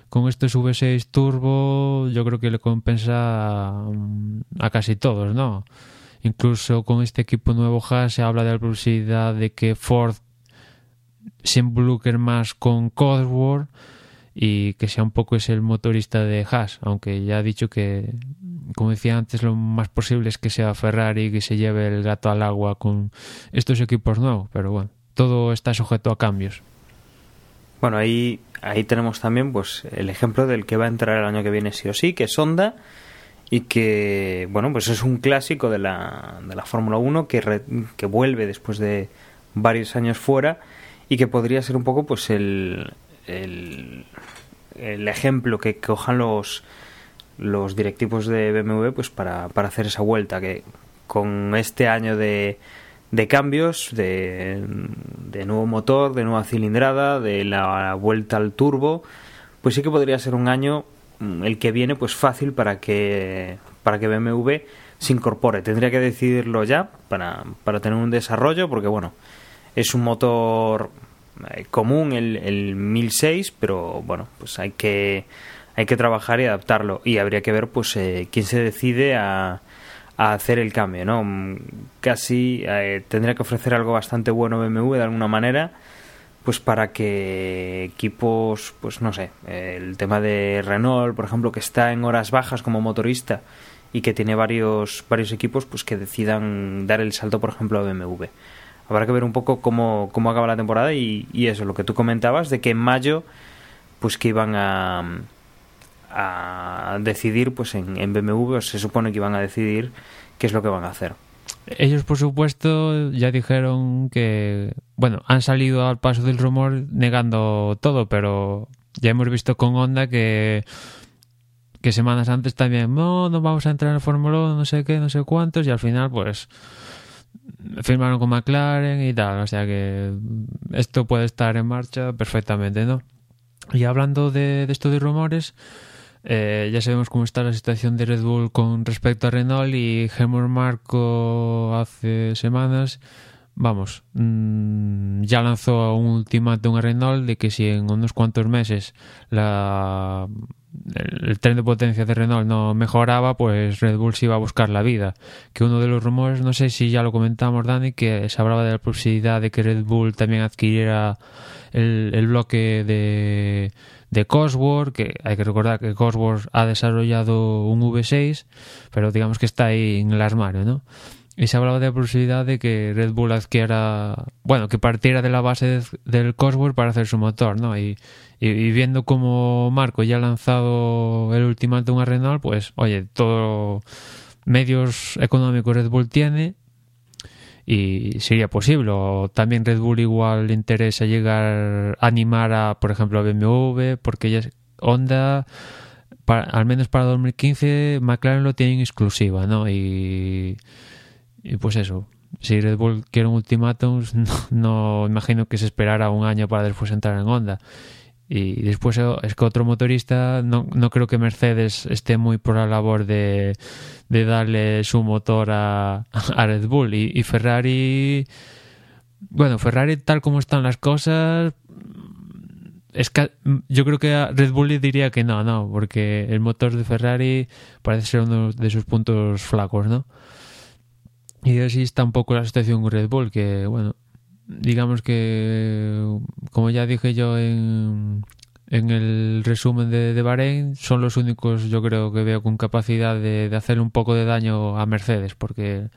con estos V6 Turbo yo creo que le compensa mm, a, casi todos, ¿no? Incluso con este equipo nuevo Haas se habla de la posibilidad de que Ford se involucre más con Cosworth y que sea un poco ese el motorista de Haas, aunque ya ha dicho que como decía antes, lo más posible es que sea Ferrari que se lleve el gato al agua con estos equipos nuevos, pero bueno, todo está sujeto a cambios. Bueno, ahí, ahí tenemos también pues el ejemplo del que va a entrar el año que viene sí o sí, que es Honda, y que, bueno, pues es un clásico de la, de la Fórmula 1 que, que vuelve después de varios años fuera y que podría ser un poco pues el, el, el ejemplo que cojan los los directivos de BMW pues para, para hacer esa vuelta que con este año de, de cambios de, de, nuevo motor de nueva cilindrada de la vuelta al turbo pues sí que podría ser un año mm, el que viene pues fácil para que para que BMW se incorpore. Tendría que decidirlo ya para, para tener un desarrollo porque bueno es un motor eh, común el, el 1006 pero bueno pues hay que hay que trabajar y adaptarlo. Y habría que ver pues eh, quién se decide a, a, hacer el cambio no casi eh, tendría que ofrecer algo bastante bueno BMW de alguna manera pues para que equipos pues no sé el tema de Renault por ejemplo que está en horas bajas como motorista y que tiene varios varios equipos pues que decidan dar el salto por ejemplo a BMW habrá que ver un poco cómo, cómo acaba la temporada y, y eso lo que tú comentabas de que en mayo pues que iban a a decidir, pues en, BMW se supone que iban a decidir qué es lo que van a hacer. Ellos, por supuesto, ya dijeron que, bueno, han salido al paso del rumor negando todo, pero ya hemos visto con Honda que que semanas antes también, no, no vamos a entrar en Fórmula 1, no sé qué, no sé cuántos, y al final, pues, firmaron con McLaren y tal, o sea que esto puede estar en marcha perfectamente, ¿no? Y hablando de, de esto de rumores, eh, ya sabemos cómo está la situación de Red Bull con respecto a Renault y Helmut Marco hace semanas, vamos, mmm, ya lanzó un ultimátum a Renault de que si en unos cuantos meses la, el, tren de potencia de Renault no mejoraba, pues Red Bull se iba a buscar la vida. Que uno de los rumores, no sé si ya lo comentamos, Dani, que se hablaba de la posibilidad de que Red Bull también adquiriera el bloque de de Cosworth, que hay que recordar que Cosworth ha desarrollado un V6, pero digamos que está ahí en el armario, ¿no? Y se hablaba de la posibilidad de que Red Bull adquiera, bueno, que partiera de la base de, del Cosworth para hacer su motor, ¿no? Y, y, y, viendo como Marco ya ha lanzado el ultimátum a Renault, pues, oye, todo medios económicos Red Bull tiene y sería posible. O también Red Bull igual le interesa llegar a animar a, por ejemplo, a BMW, porque ya Honda, al menos para 2015, McLaren lo tienen exclusiva, ¿no? Y, y pues eso. Si Red Bull quiere un ultimátum, no, imagino que se esperara un año para después entrar en Honda. Y después eh, es que otro motorista, no, no creo que Mercedes esté muy por la labor de de darle su motor a, a Red Bull. Y, Ferrari, bueno, Ferrari tal como están las cosas, es que yo creo que a Red Bull le diría que no, no, porque el motor de Ferrari parece ser uno de sus puntos flacos, ¿no? Y así está un poco la situación con Red Bull, que bueno, digamos que, como ya dije yo en, en el resumen de, de, Bahrein son los únicos yo creo que veo con capacidad de, de, hacer un poco de daño a Mercedes porque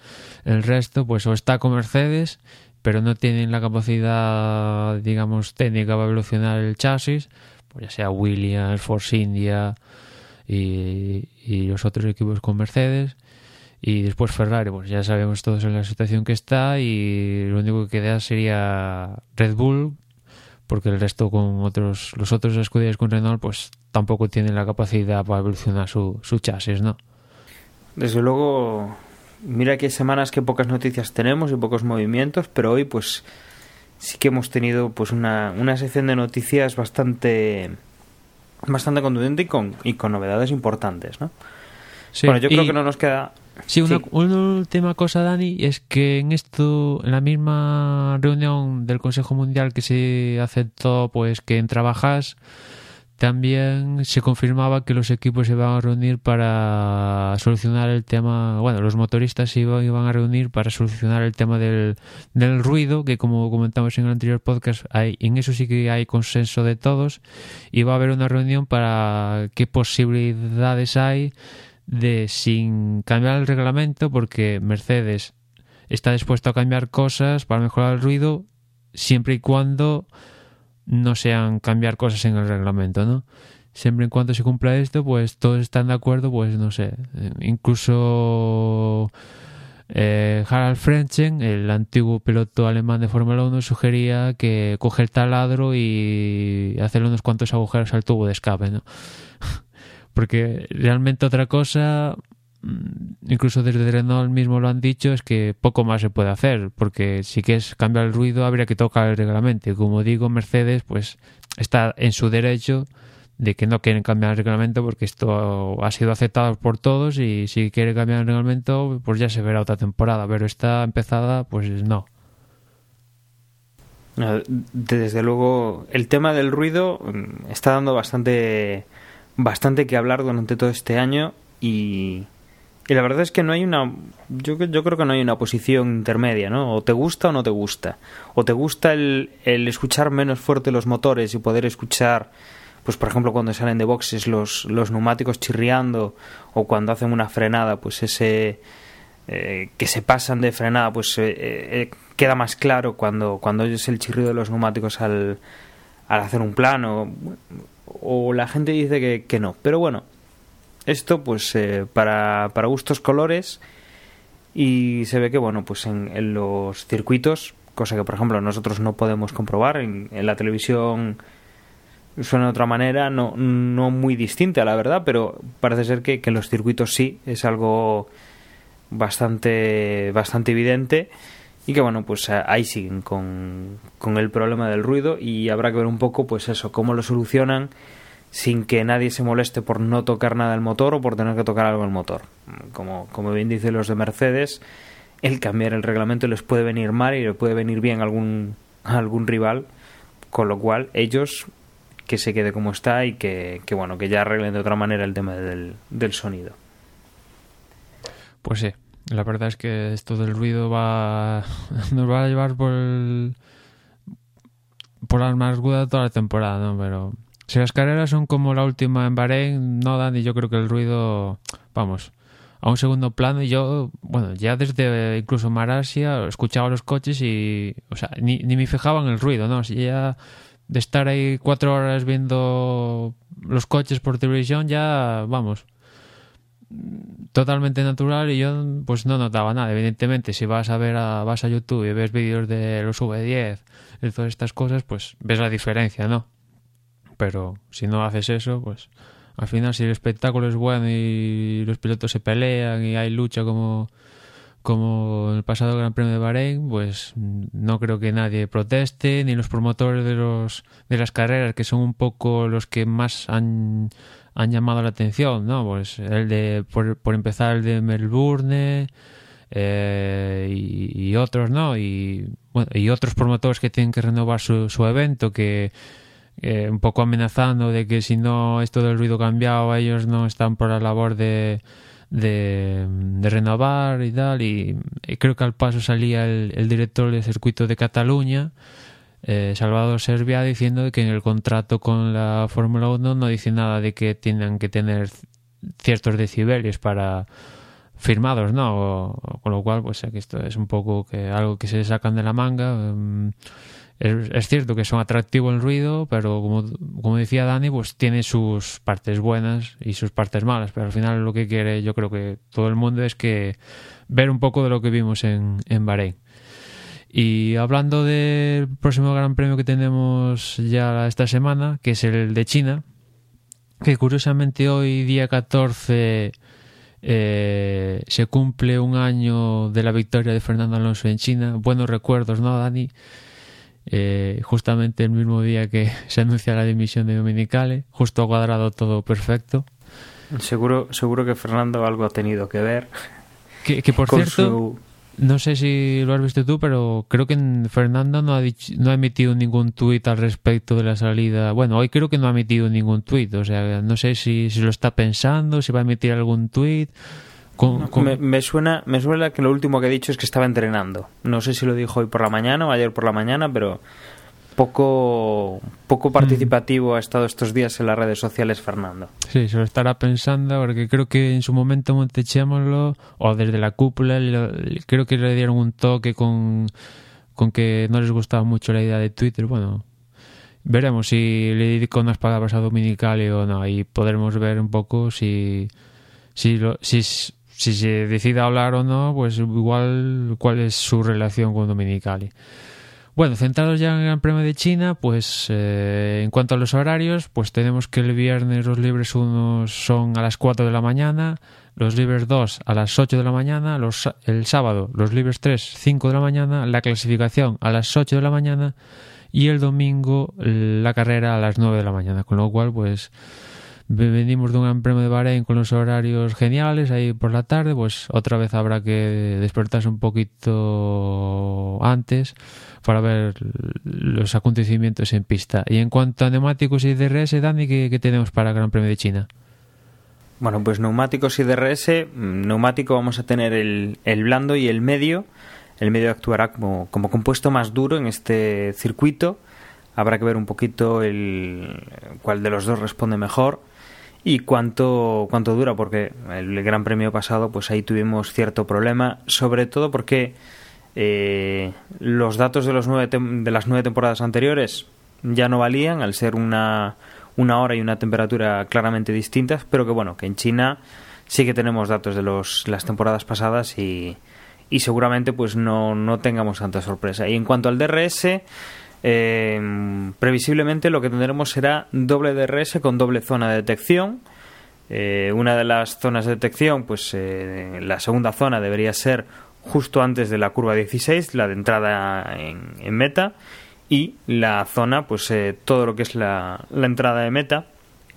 el resto pues o está con Mercedes pero no tienen la capacidad digamos técnica para evolucionar el chasis pues ya sea Williams, Force India y, y los otros equipos con Mercedes y después Ferrari, pues ya sabemos todos en la situación que está y lo único que queda sería Red Bull porque el resto con otros los otros escuderías con Renault pues tampoco tienen la capacidad para evolucionar su, su chasis, ¿no? Desde luego, mira que hay semanas que pocas noticias tenemos y pocos movimientos, pero hoy pues sí que hemos tenido pues una, una sección de noticias bastante bastante contundente y con, y con novedades importantes, ¿no? bueno, yo creo que no nos queda Sí, una, última cosa, Dani, es que en esto, en la misma reunión del Consejo Mundial que se aceptó, pues que en Trabajas, también se confirmaba que los equipos se iban a reunir para solucionar el tema, bueno, los motoristas se iban, a reunir para solucionar el tema del, del ruido, que como comentamos en el anterior podcast, hay, en eso sí que hay consenso de todos, y va a haber una reunión para qué posibilidades hay de sin cambiar el reglamento porque Mercedes está dispuesto a cambiar cosas para mejorar el ruido siempre y cuando no sean cambiar cosas en el reglamento, ¿no? Siempre y cuando se cumpla esto, pues todos están de acuerdo, pues no sé, incluso eh, Harald Frenchen, el antiguo piloto alemán de Fórmula 1, sugería que coge el taladro y hacerle unos cuantos agujeros al tubo de escape, ¿no? Porque realmente otra cosa, mm, incluso desde Renault mismo lo han dicho, es que poco más se puede hacer, porque si quieres cambiar el ruido habría que tocar el reglamento. Y como digo, Mercedes pues está en su derecho de que no quieren cambiar el reglamento porque esto ha sido aceptado por todos y si quiere cambiar el reglamento pues ya se verá otra temporada, pero está empezada pues no. Desde luego el tema del ruido mm, está dando bastante bastante que hablar durante todo este año y, la verdad es que no hay una yo, yo creo que no hay una posición intermedia no o te gusta o no te gusta. O te gusta el, el escuchar menos fuerte los motores y poder escuchar pues por ejemplo cuando salen de boxes los, los neumáticos chirriando o cuando hacen una frenada pues ese eh, que se pasan de frenada pues eh, eh, queda más claro cuando cuando oyes el chirrido de los neumáticos al, al hacer un plano o la gente dice que, que no. Pero bueno, esto pues eh, para, para gustos colores y se ve que bueno pues en, los circuitos cosa que por ejemplo nosotros no podemos comprobar en, en, la televisión suena de otra manera no, no muy distinta la verdad pero parece ser que, que en los circuitos sí es algo bastante bastante evidente y que bueno pues ahí siguen con, con el problema del ruido y habrá que ver un poco pues eso cómo lo solucionan sin que nadie se moleste por no tocar nada del motor o por tener que tocar algo el motor. Como, como bien dicen los de Mercedes el cambiar el reglamento les puede venir mal y le puede venir bien a algún, algún rival con lo cual ellos que se quede como está y que, que bueno que ya arreglen de otra manera el tema del, del sonido. Pues sí la verdad es que esto del ruido va nos va a llevar por el, por la amargura toda la temporada, ¿no? Pero si las carreras son como la última en Bahrein, no dan y yo creo que el ruido, vamos, a un segundo plano. Y yo, bueno, ya desde incluso Marasia escuchaba los coches y, o sea, ni, ni me fijaba en el ruido, ¿no? Si ya de estar ahí cuatro horas viendo los coches por televisión, ya, vamos, totalmente natural y yo pues no notaba nada. Evidentemente, si vas a ver a, vas a YouTube y ves vídeos de los V10 y todas estas cosas, pues ves la diferencia, ¿no? Pero si no haces eso, pues al final si el espectáculo es bueno y los pilotos se pelean y hay lucha como como en el pasado Gran Premio de Bahrein, pues no creo que nadie proteste, ni los promotores de los de las carreras, que son un poco los que más han, han llamado la atención, ¿no? Pues el de, por, por empezar, el de Melbourne eh, y, otros, ¿no? Y, bueno, y otros promotores que tienen que renovar su, su evento, que eh, un poco amenazando de que si no esto del ruido cambiado, ellos no están por la labor de de, renovar y tal. Y, creo que al paso salía el director del circuito de Cataluña, eh, Salvador Serbia, diciendo que en el contrato con la Fórmula 1 no dice nada de que tengan que tener ciertos decibelios para firmados, ¿no? Con lo cual, pues aquí esto es un poco que algo que se sacan de la manga. Um, es, cierto que son atractivo el ruido, pero como, como decía Dani, pues tiene sus partes buenas y sus partes malas. Pero al final lo que quiere, yo creo que todo el mundo es que ver un poco de lo que vimos en, en Bahrein. Y hablando del próximo Gran Premio que tenemos ya esta semana, que es el de China, que curiosamente hoy, día 14, eh, se cumple un año de la victoria de Fernando Alonso en China. Buenos recuerdos, ¿no, Dani? eh, justamente el mismo día que se anuncia la dimisión de Dominicale, justo cuadrado todo perfecto. Seguro, seguro que Fernando algo ha tenido que ver. Que, que por cierto, su... no sé si lo has visto tú, pero creo que Fernando no ha, dicho, no ha emitido ningún tuit al respecto de la salida. Bueno, hoy creo que no ha emitido ningún tuit, o sea, no sé si, si lo está pensando, si va a emitir algún tuit. Con, con... Me, me, suena, me suena que lo último que he dicho es que estaba entrenando. No sé si lo dijo hoy por la mañana o ayer por la mañana, pero poco, poco participativo mm. ha estado estos días en las redes sociales Fernando. Sí, se lo estará pensando, porque creo que en su momento Montechémoslo, o desde la cúpula, creo que le dieron un toque con, con que no les gustaba mucho la idea de Twitter. Bueno, veremos si le dedico unas palabras a Dominicali o no, y podremos ver un poco si, si, lo, si si se decide hablar o no, pues igual cuál es su relación con Dominicali. Bueno, centrados ya en el Gran Premio de China, pues eh, en cuanto a los horarios, pues tenemos que el viernes los libres 1 son a las 4 de la mañana, los libres 2 a las 8 de la mañana, los, el sábado los libres 3 5 de la mañana, la clasificación a las 8 de la mañana y el domingo la carrera a las 9 de la mañana, con lo cual pues venimos de un gran premio de Bahrein con los horarios geniales ahí por la tarde, pues otra vez habrá que despertarse un poquito antes para ver los acontecimientos en pista. Y en cuanto a neumáticos y DRS, Dani, ¿qué, tenemos para el Gran Premio de China? Bueno, pues neumáticos y DRS, neumático vamos a tener el, el blando y el medio. El medio actuará como, como compuesto más duro en este circuito. Habrá que ver un poquito el cuál de los dos responde mejor y cuánto, cuánto dura, porque el Gran Premio pasado, pues ahí tuvimos cierto problema, sobre todo porque eh, los datos de, los nueve de las nueve temporadas anteriores ya no valían, al ser una, una hora y una temperatura claramente distintas, pero que bueno, que en China sí que tenemos datos de los, las temporadas pasadas y, y seguramente pues no, no tengamos tanta sorpresa. Y en cuanto al DRS, eh, previsiblemente lo que tendremos será doble DRS con doble zona de detección. Eh, una de las zonas de detección, pues eh, la segunda zona debería ser justo antes de la curva 16, la de entrada en, en meta, y la zona, pues eh, todo lo que es la, la, entrada de meta,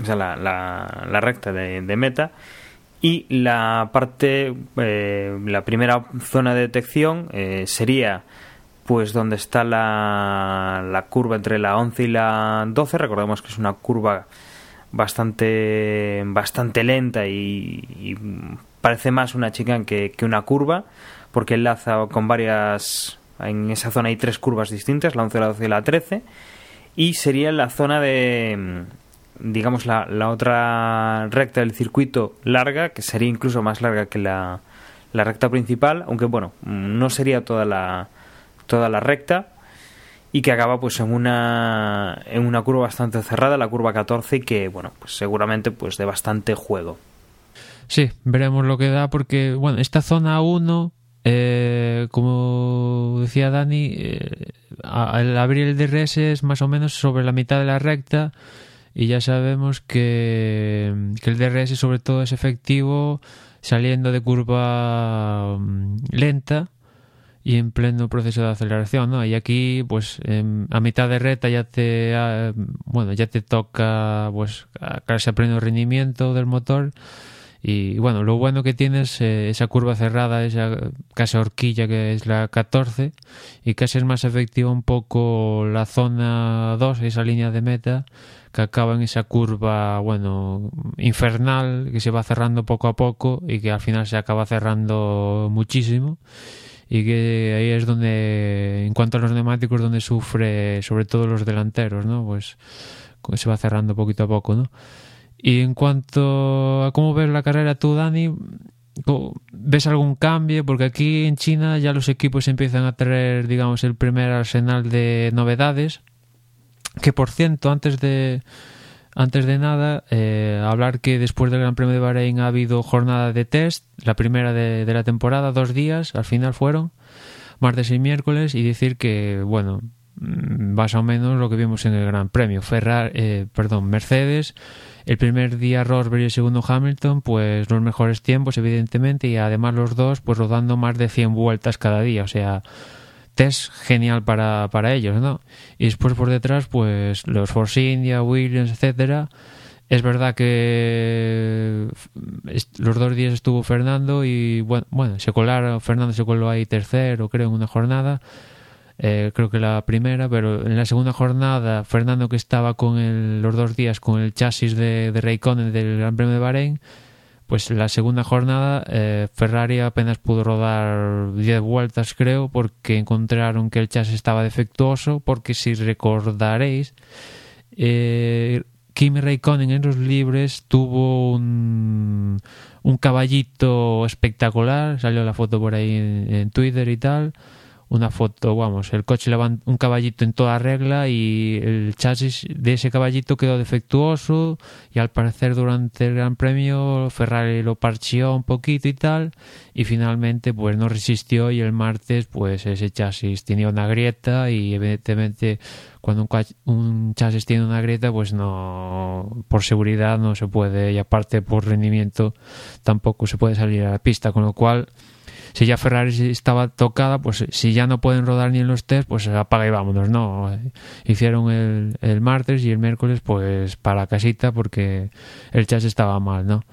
o sea, la, la, recta de, de, meta, y la parte, eh, la primera zona de detección eh, sería pues donde está la, la curva entre la 11 y la 12, recordemos que es una curva bastante bastante lenta y, y parece más una chica que, que, una curva porque enlaza con varias en esa zona hay tres curvas distintas la 11, la 12 y la 13 y sería la zona de digamos la, la otra recta del circuito larga que sería incluso más larga que la, la recta principal aunque bueno no sería toda la toda la recta y que acaba pues en una en una curva bastante cerrada, la curva 14 y que bueno, pues seguramente pues de bastante juego. Sí, veremos lo que da porque, bueno, esta zona 1, eh, como decía Dani, eh, al abrir el DRS es más o menos sobre la mitad de la recta y ya sabemos que, que el DRS sobre todo es efectivo saliendo de curva mm, lenta y en pleno proceso de aceleración, ¿no? Y aquí, pues, a mitad de recta ya te, ah, bueno, ya te toca, pues, casi a pleno rendimiento del motor y bueno, lo bueno que tienes eh, esa curva cerrada, esa casi horquilla que es la 14 y casi es más efectiva un poco la zona 2, esa línea de meta que acaba en esa curva, bueno, infernal que se va cerrando poco a poco y que al final se acaba cerrando muchísimo y que ahí es donde, en cuanto a los neumáticos, donde sufre sobre todo los delanteros, ¿no? Pues se va cerrando poquito a poco, ¿no? Y en cuanto a cómo ves la carrera tú, Dani, ¿ves algún cambio? Porque aquí en China ya los equipos empiezan a traer, digamos, el primer arsenal de novedades. Que por cierto, antes de antes de nada, eh, hablar que después del Gran Premio de Bahrein ha habido jornada de test, la primera de, de la temporada, dos días, al final fueron, martes y miércoles, y decir que, bueno, mm, más o menos lo que vimos en el Gran Premio. Ferrari, eh, perdón, Mercedes el primer día Rosberg y el segundo Hamilton, pues los mejores tiempos, evidentemente, y además los dos, pues rodando más de 100 vueltas cada día, o sea, test genial para, para ellos, ¿no? Y después por detrás, pues los Force India, Williams, etcétera. Es verdad que los dos días estuvo Fernando y bueno, bueno se colaron, Fernando se coló ahí tercero, creo, en una jornada eh, creo que la primera, pero en la segunda jornada, Fernando que estaba con los dos días con el chasis de, de Raikkonen del Gran Premio de Bahrein, pues la segunda jornada eh, Ferrari apenas pudo rodar 10 vueltas creo porque encontraron que el chasis estaba defectuoso porque si recordaréis eh, Kimi Raikkonen en los libres tuvo un, un caballito espectacular salió la foto por ahí en Twitter y tal una foto, vamos, el coche levanta un caballito en toda regla y el chasis de ese caballito quedó defectuoso y al parecer durante el Gran Premio Ferrari lo parcheó un poquito y tal y finalmente pues no resistió y el martes pues ese chasis tenía una grieta y evidentemente cuando un, un chasis tiene una grieta pues no por seguridad no se puede y aparte por rendimiento tampoco se puede salir a la pista con lo cual si ya Ferrari estaba tocada, pues si ya no pueden rodar ni en los test, pues apaga y vámonos, ¿no? Hicieron el, el martes y el miércoles, pues para casita, porque el chasis estaba mal, ¿no?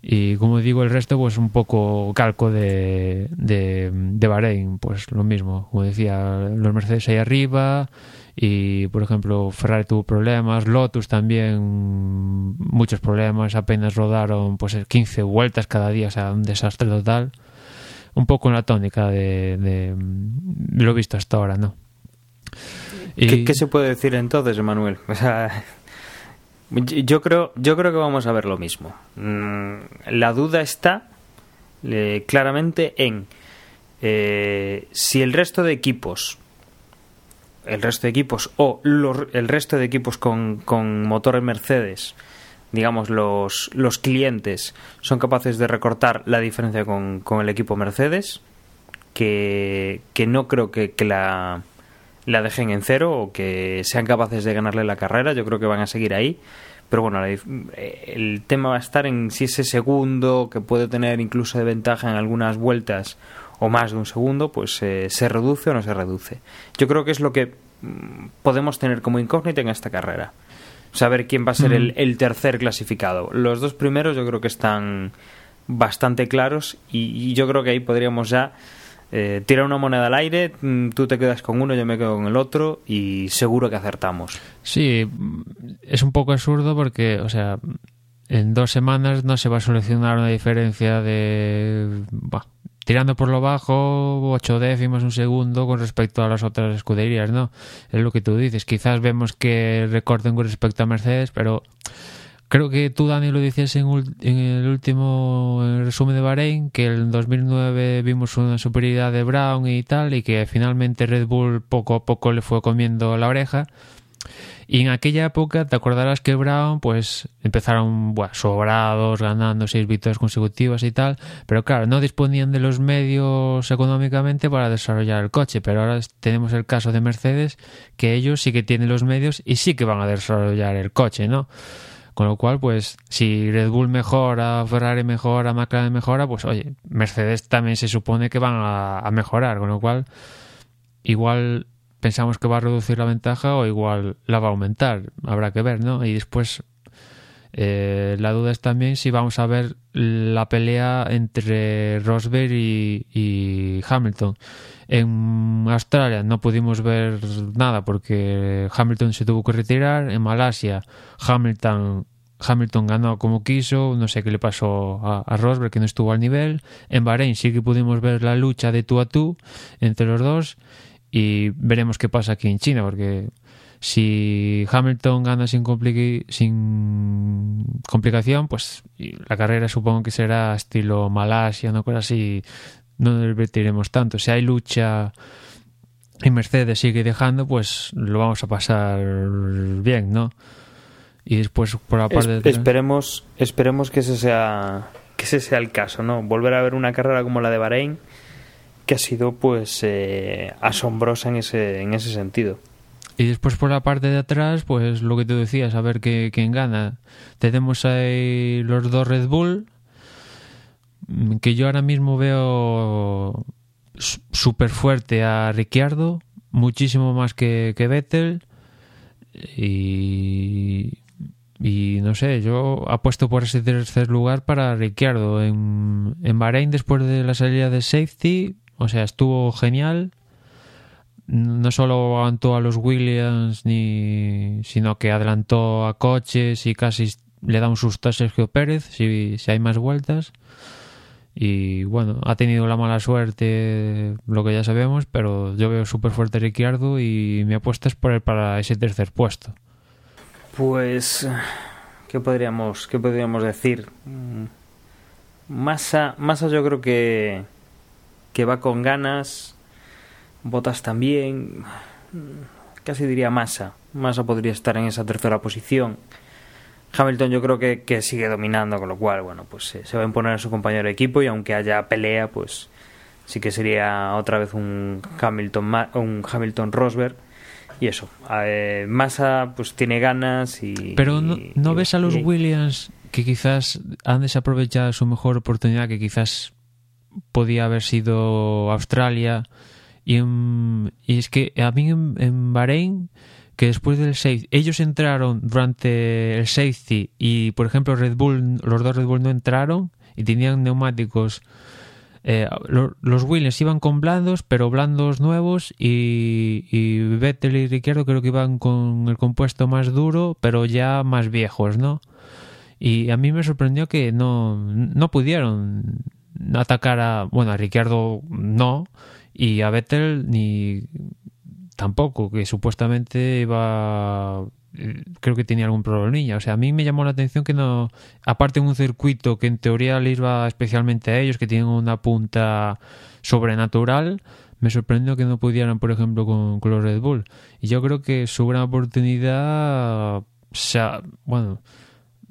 Y como digo, el resto, pues un poco calco de, de, de Bahrein, pues lo mismo. Como decía, los Mercedes ahí arriba, y por ejemplo Ferrari tuvo problemas, Lotus también muchos problemas, apenas rodaron pues 15 vueltas cada día, o sea, un desastre total un poco en la tónica de, de, lo visto hasta ahora, ¿no? Y... ¿Qué, se puede decir entonces, Emanuel? O sea, yo creo, yo creo que vamos a ver lo mismo. Mm, la duda está eh, claramente en eh, si el resto de equipos, el resto de equipos o el resto de equipos con, con motores Mercedes digamos, los, los clientes son capaces de recortar la diferencia con, con el equipo Mercedes, que, que no creo que, que la, la, dejen en cero o que sean capaces de ganarle la carrera, yo creo que van a seguir ahí. Pero bueno, el tema va a estar en si ese segundo, que puede tener incluso de ventaja en algunas vueltas o más de un segundo, pues eh, se reduce o no se reduce. Yo creo que es lo que mm, podemos tener como incógnita en esta carrera saber quién va a ser el, tercer clasificado. Los dos primeros yo creo que están bastante claros y, yo creo que ahí podríamos ya eh, tirar una moneda al aire, mm, tú te quedas con uno, yo me quedo con el otro y seguro que acertamos. Sí, es un poco absurdo porque, o sea, en dos semanas no se va a solucionar una diferencia de tirando por lo bajo, ocho décimos, un segundo con respecto a las otras escuderías, ¿no? Es lo que tú dices. Quizás vemos que recorten con respecto a Mercedes, pero creo que tú, Dani, lo dices en, el último resumen de Bahrein, que en 2009 vimos una superioridad de Brown y tal, y que finalmente Red Bull poco a poco le fue comiendo la oreja. Y en aquella época, te acordarás que Brown, pues empezaron bueno, sobrados, ganando seis victorias consecutivas y tal, pero claro, no disponían de los medios económicamente para desarrollar el coche. Pero ahora tenemos el caso de Mercedes, que ellos sí que tienen los medios y sí que van a desarrollar el coche, ¿no? Con lo cual, pues, si Red Bull mejora, Ferrari mejora, McLaren mejora, pues oye, Mercedes también se supone que van a, a mejorar, con lo cual, igual pensamos que va a reducir la ventaja o igual la va a aumentar. Habrá que ver, ¿no? Y después eh, la duda es también si vamos a ver la pelea entre Rosberg y, Hamilton. En Australia no pudimos ver nada porque Hamilton se tuvo que retirar. En Malasia, Hamilton, Hamilton ganó como quiso. No sé qué le pasó a, a Rosberg, que no estuvo al nivel. En Bahrein sí que pudimos ver la lucha de tú a tú entre los dos y veremos qué pasa aquí en China, porque si Hamilton gana sin, sin complicación, pues la carrera supongo que será estilo Malasia, no cosa así, no nos divertiremos tanto. Si hay lucha y Mercedes sigue dejando, pues lo vamos a pasar bien, ¿no? Y después por la parte es, de... esperemos esperemos que ese sea que ese sea el caso, ¿no? Volver a ver una carrera como la de Bahrein que ha sido pues eh, asombrosa en ese, en ese sentido. Y después por la parte de atrás, pues lo que tú decías, a ver qué, quién gana. Tenemos ahí los dos Red Bull, mm, que yo ahora mismo veo súper fuerte a Ricciardo, muchísimo más que, que Vettel. Y, y no sé, yo apuesto por ese tercer lugar para Ricciardo. En, en Bahrein, después de la salida de safety, o sea, estuvo genial. No solo adelantó a los Williams, ni, sino que adelantó a coches y casi le da un susto a Sergio Pérez si, si hay más vueltas. Y bueno, ha tenido la mala suerte, lo que ya sabemos, pero yo veo súper fuerte a Ricciardo y mi apuesta es por él para ese tercer puesto. Pues, ¿qué podríamos, qué podríamos decir? Massa, Massa yo creo que que va con ganas, Botas también, casi diría Massa, Massa podría estar en esa tercera posición. Hamilton yo creo que, que sigue dominando, con lo cual, bueno, pues se, se va a imponer a su compañero de equipo y aunque haya pelea, pues sí que sería otra vez un Hamilton un Hamilton Rosberg. Y eso eh, Massa pues tiene ganas y pero no, ves a los y, Williams que quizás han desaprovechado su mejor oportunidad que quizás podía haber sido Australia. Y, en, y es que a mí en, Bahrein, que después del safety, ellos entraron durante el safety y, por ejemplo, Red Bull, los dos Red Bull no entraron y tenían neumáticos. Eh, lo, los Williams iban con blandos, pero blandos nuevos, y, y Vettel y Ricciardo creo que iban con el compuesto más duro, pero ya más viejos, ¿no? Y a mí me sorprendió que no, no pudieron atacar a, bueno, a Ricciardo no, y a Vettel ni tampoco, que supuestamente iba creo que tenía algún problemilla. O sea, a mí me llamó la atención que no, aparte de un circuito que en teoría le iba especialmente a ellos, que tienen una punta sobrenatural, me sorprendió que no pudieran, por ejemplo, con, con los Red Bull. Y yo creo que su gran oportunidad, o sea, bueno,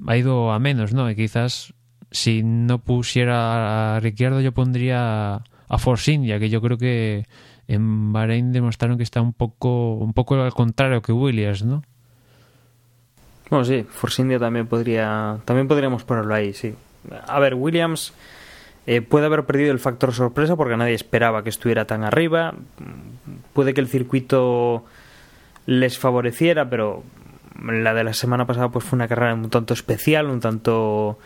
ha ido a menos, ¿no? Y quizás si no pusiera a Ricciardo yo pondría a Force India, que yo creo que en Bahrein demostraron que está un poco un poco al contrario que Williams, ¿no? Bueno, sí, Force India también podría también podríamos ponerlo ahí, sí. A ver, Williams eh, puede haber perdido el factor sorpresa porque nadie esperaba que estuviera tan arriba. Puede que el circuito les favoreciera, pero la de la semana pasada pues fue una carrera un tanto especial, un tanto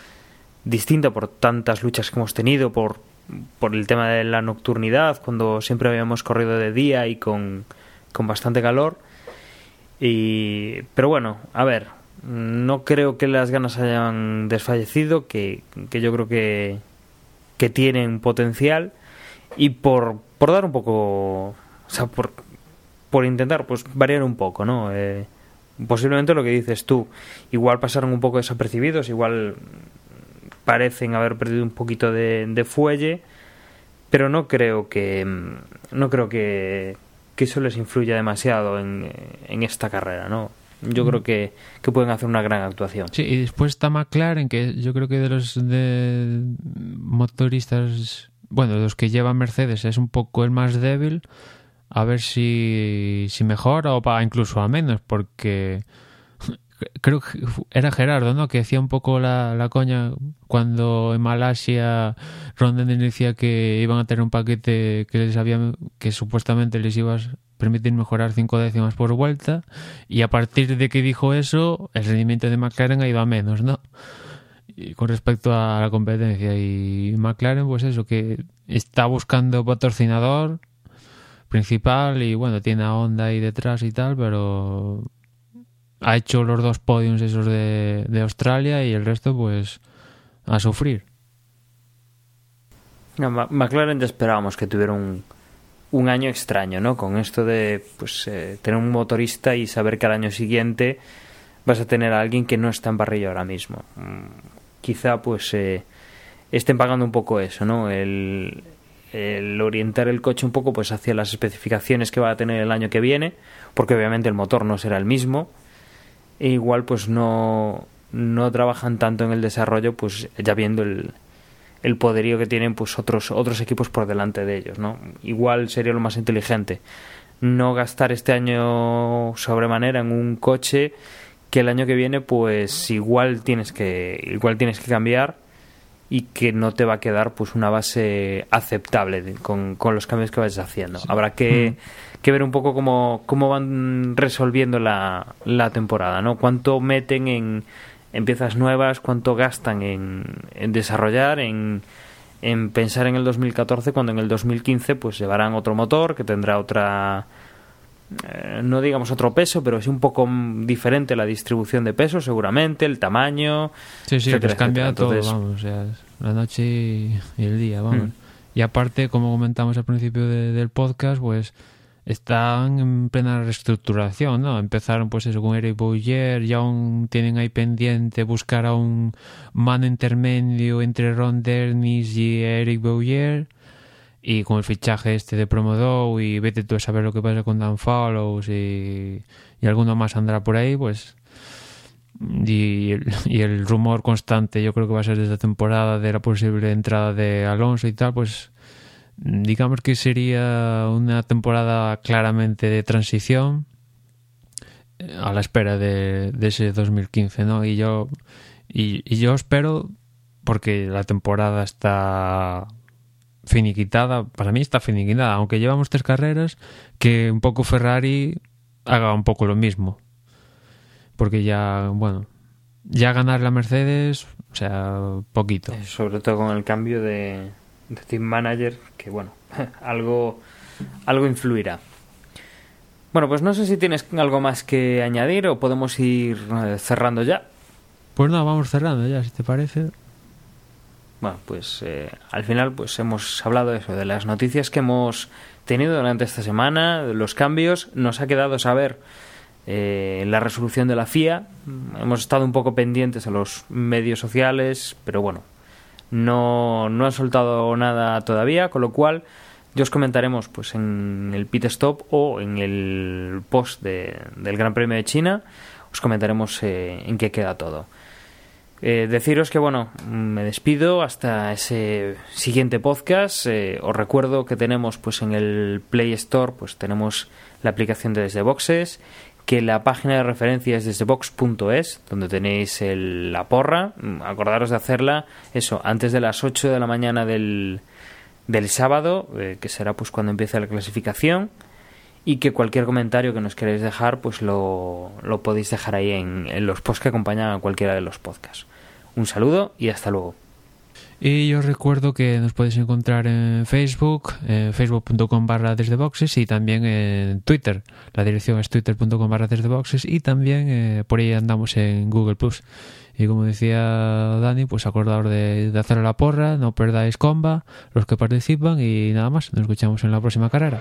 distinta por tantas luchas que hemos tenido, por, por el tema de la nocturnidad, cuando siempre habíamos corrido de día y con, con bastante calor. Y, pero bueno, a ver, no creo que las ganas hayan desfallecido, que, que yo creo que, que tienen potencial y por, por dar un poco, o sea, por, por intentar pues variar un poco, ¿no? Eh, posiblemente lo que dices tú, igual pasaron un poco desapercibidos, igual parecen haber perdido un poquito de, de fuelle, pero no creo que no creo que, que eso les influya demasiado en, en esta carrera, ¿no? yo creo que, que pueden hacer una gran actuación. Sí, y después está McLaren, que yo creo que de los de motoristas, bueno, de los que lleva Mercedes es un poco el más débil. A ver si, si mejora o va incluso a menos, porque creo que era Gerardo, ¿no? Que hacía un poco la, la coña cuando en Malasia Ronden decía que iban a tener un paquete que les había que supuestamente les iba a permitir mejorar cinco décimas por vuelta y a partir de que dijo eso el rendimiento de McLaren ha ido a menos, ¿no? Con respecto a la competencia y McLaren pues eso que está buscando patrocinador principal y bueno tiene a Honda ahí detrás y tal pero ha hecho los dos podiums esos de, Australia y el resto pues a sufrir. McLaren ya esperábamos que tuviera un, un año extraño, ¿no? Con esto de pues eh, tener un motorista y saber que al año siguiente vas a tener a alguien que no está en parrilla ahora mismo. Mm, quizá pues eh, estén pagando un poco eso, ¿no? El, el orientar el coche un poco pues hacia las especificaciones que va a tener el año que viene, porque obviamente el motor no será el mismo e igual pues no, no trabajan tanto en el desarrollo pues ya viendo el, el poderío que tienen pues otros otros equipos por delante de ellos no igual sería lo más inteligente no gastar este año sobremanera en un coche que el año que viene pues igual tienes que igual tienes que cambiar y que no te va a quedar pues una base aceptable con, con los cambios que vayas haciendo. Habrá que mm que ver un poco cómo, cómo van resolviendo la, la temporada, ¿no? Cuánto meten en, en piezas nuevas, cuánto gastan en, en desarrollar, en, en pensar en el 2014 cuando en el 2015 pues llevarán otro motor que tendrá otra eh, no digamos otro peso pero es un poco diferente la distribución de peso seguramente el tamaño sí sí etcétera, cambia todo vamos o sea, la noche y, el día vamos mm. y aparte como comentamos al principio de, del podcast pues están en plena reestructuración, ¿no? Empezaron pues eso con Eric Bouyer, ya aún tienen ahí pendiente buscar a un mano intermedio entre Ron Dennis y Eric Bouyer y con el fichaje este de Promodo y vete tú a saber lo que pasa con Dan Follows y, y alguno más andará por ahí, pues y el, y el rumor constante yo creo que va a ser desde la temporada de la posible entrada de Alonso y tal, pues digamos que sería una temporada claramente de transición eh, a la espera de, ese 2015, ¿no? Y yo, y, y, yo espero, porque la temporada está finiquitada, para mí está finiquitada, aunque llevamos tres carreras, que un poco Ferrari haga un poco lo mismo. Porque ya, bueno, ya ganar la Mercedes, o sea, poquito. Sobre todo con el cambio de, de Team Manager, que bueno, algo, algo influirá. Bueno, pues no sé si tienes algo más que añadir o podemos ir eh, cerrando ya. Pues no, vamos cerrando ya, si te parece. Bueno, pues eh, al final pues hemos hablado de eso, de las noticias que hemos tenido durante esta semana, de los cambios. Nos ha quedado saber eh, la resolución de la FIA. Hemos estado un poco pendientes a los medios sociales, pero bueno, no, no han soltado nada todavía, con lo cual yo os comentaremos pues en el pit stop o en el post de, del Gran Premio de China, os comentaremos eh, en qué queda todo. Eh, deciros que bueno, me despido hasta ese siguiente podcast. Eh, os recuerdo que tenemos pues en el Play Store pues tenemos la aplicación de Desde Boxes que la página de referencia es desde box.es, donde tenéis el, la porra. Acordaros de hacerla, eso, antes de las 8 de la mañana del, del sábado, eh, que será pues cuando empiece la clasificación. Y que cualquier comentario que nos queráis dejar, pues lo, lo podéis dejar ahí en los posts que acompañan a cualquiera de los podcasts. Un saludo y hasta luego. Y os recuerdo que nos podéis encontrar en Facebook, en facebook.com barra desde boxes y también en Twitter. La dirección es twitter.com barra desde boxes y también eh, por ahí andamos en Google Plus. Y como decía Dani, pues acordaos de hacer la porra, no perdáis comba, los que participan y nada más. Nos escuchamos en la próxima carrera.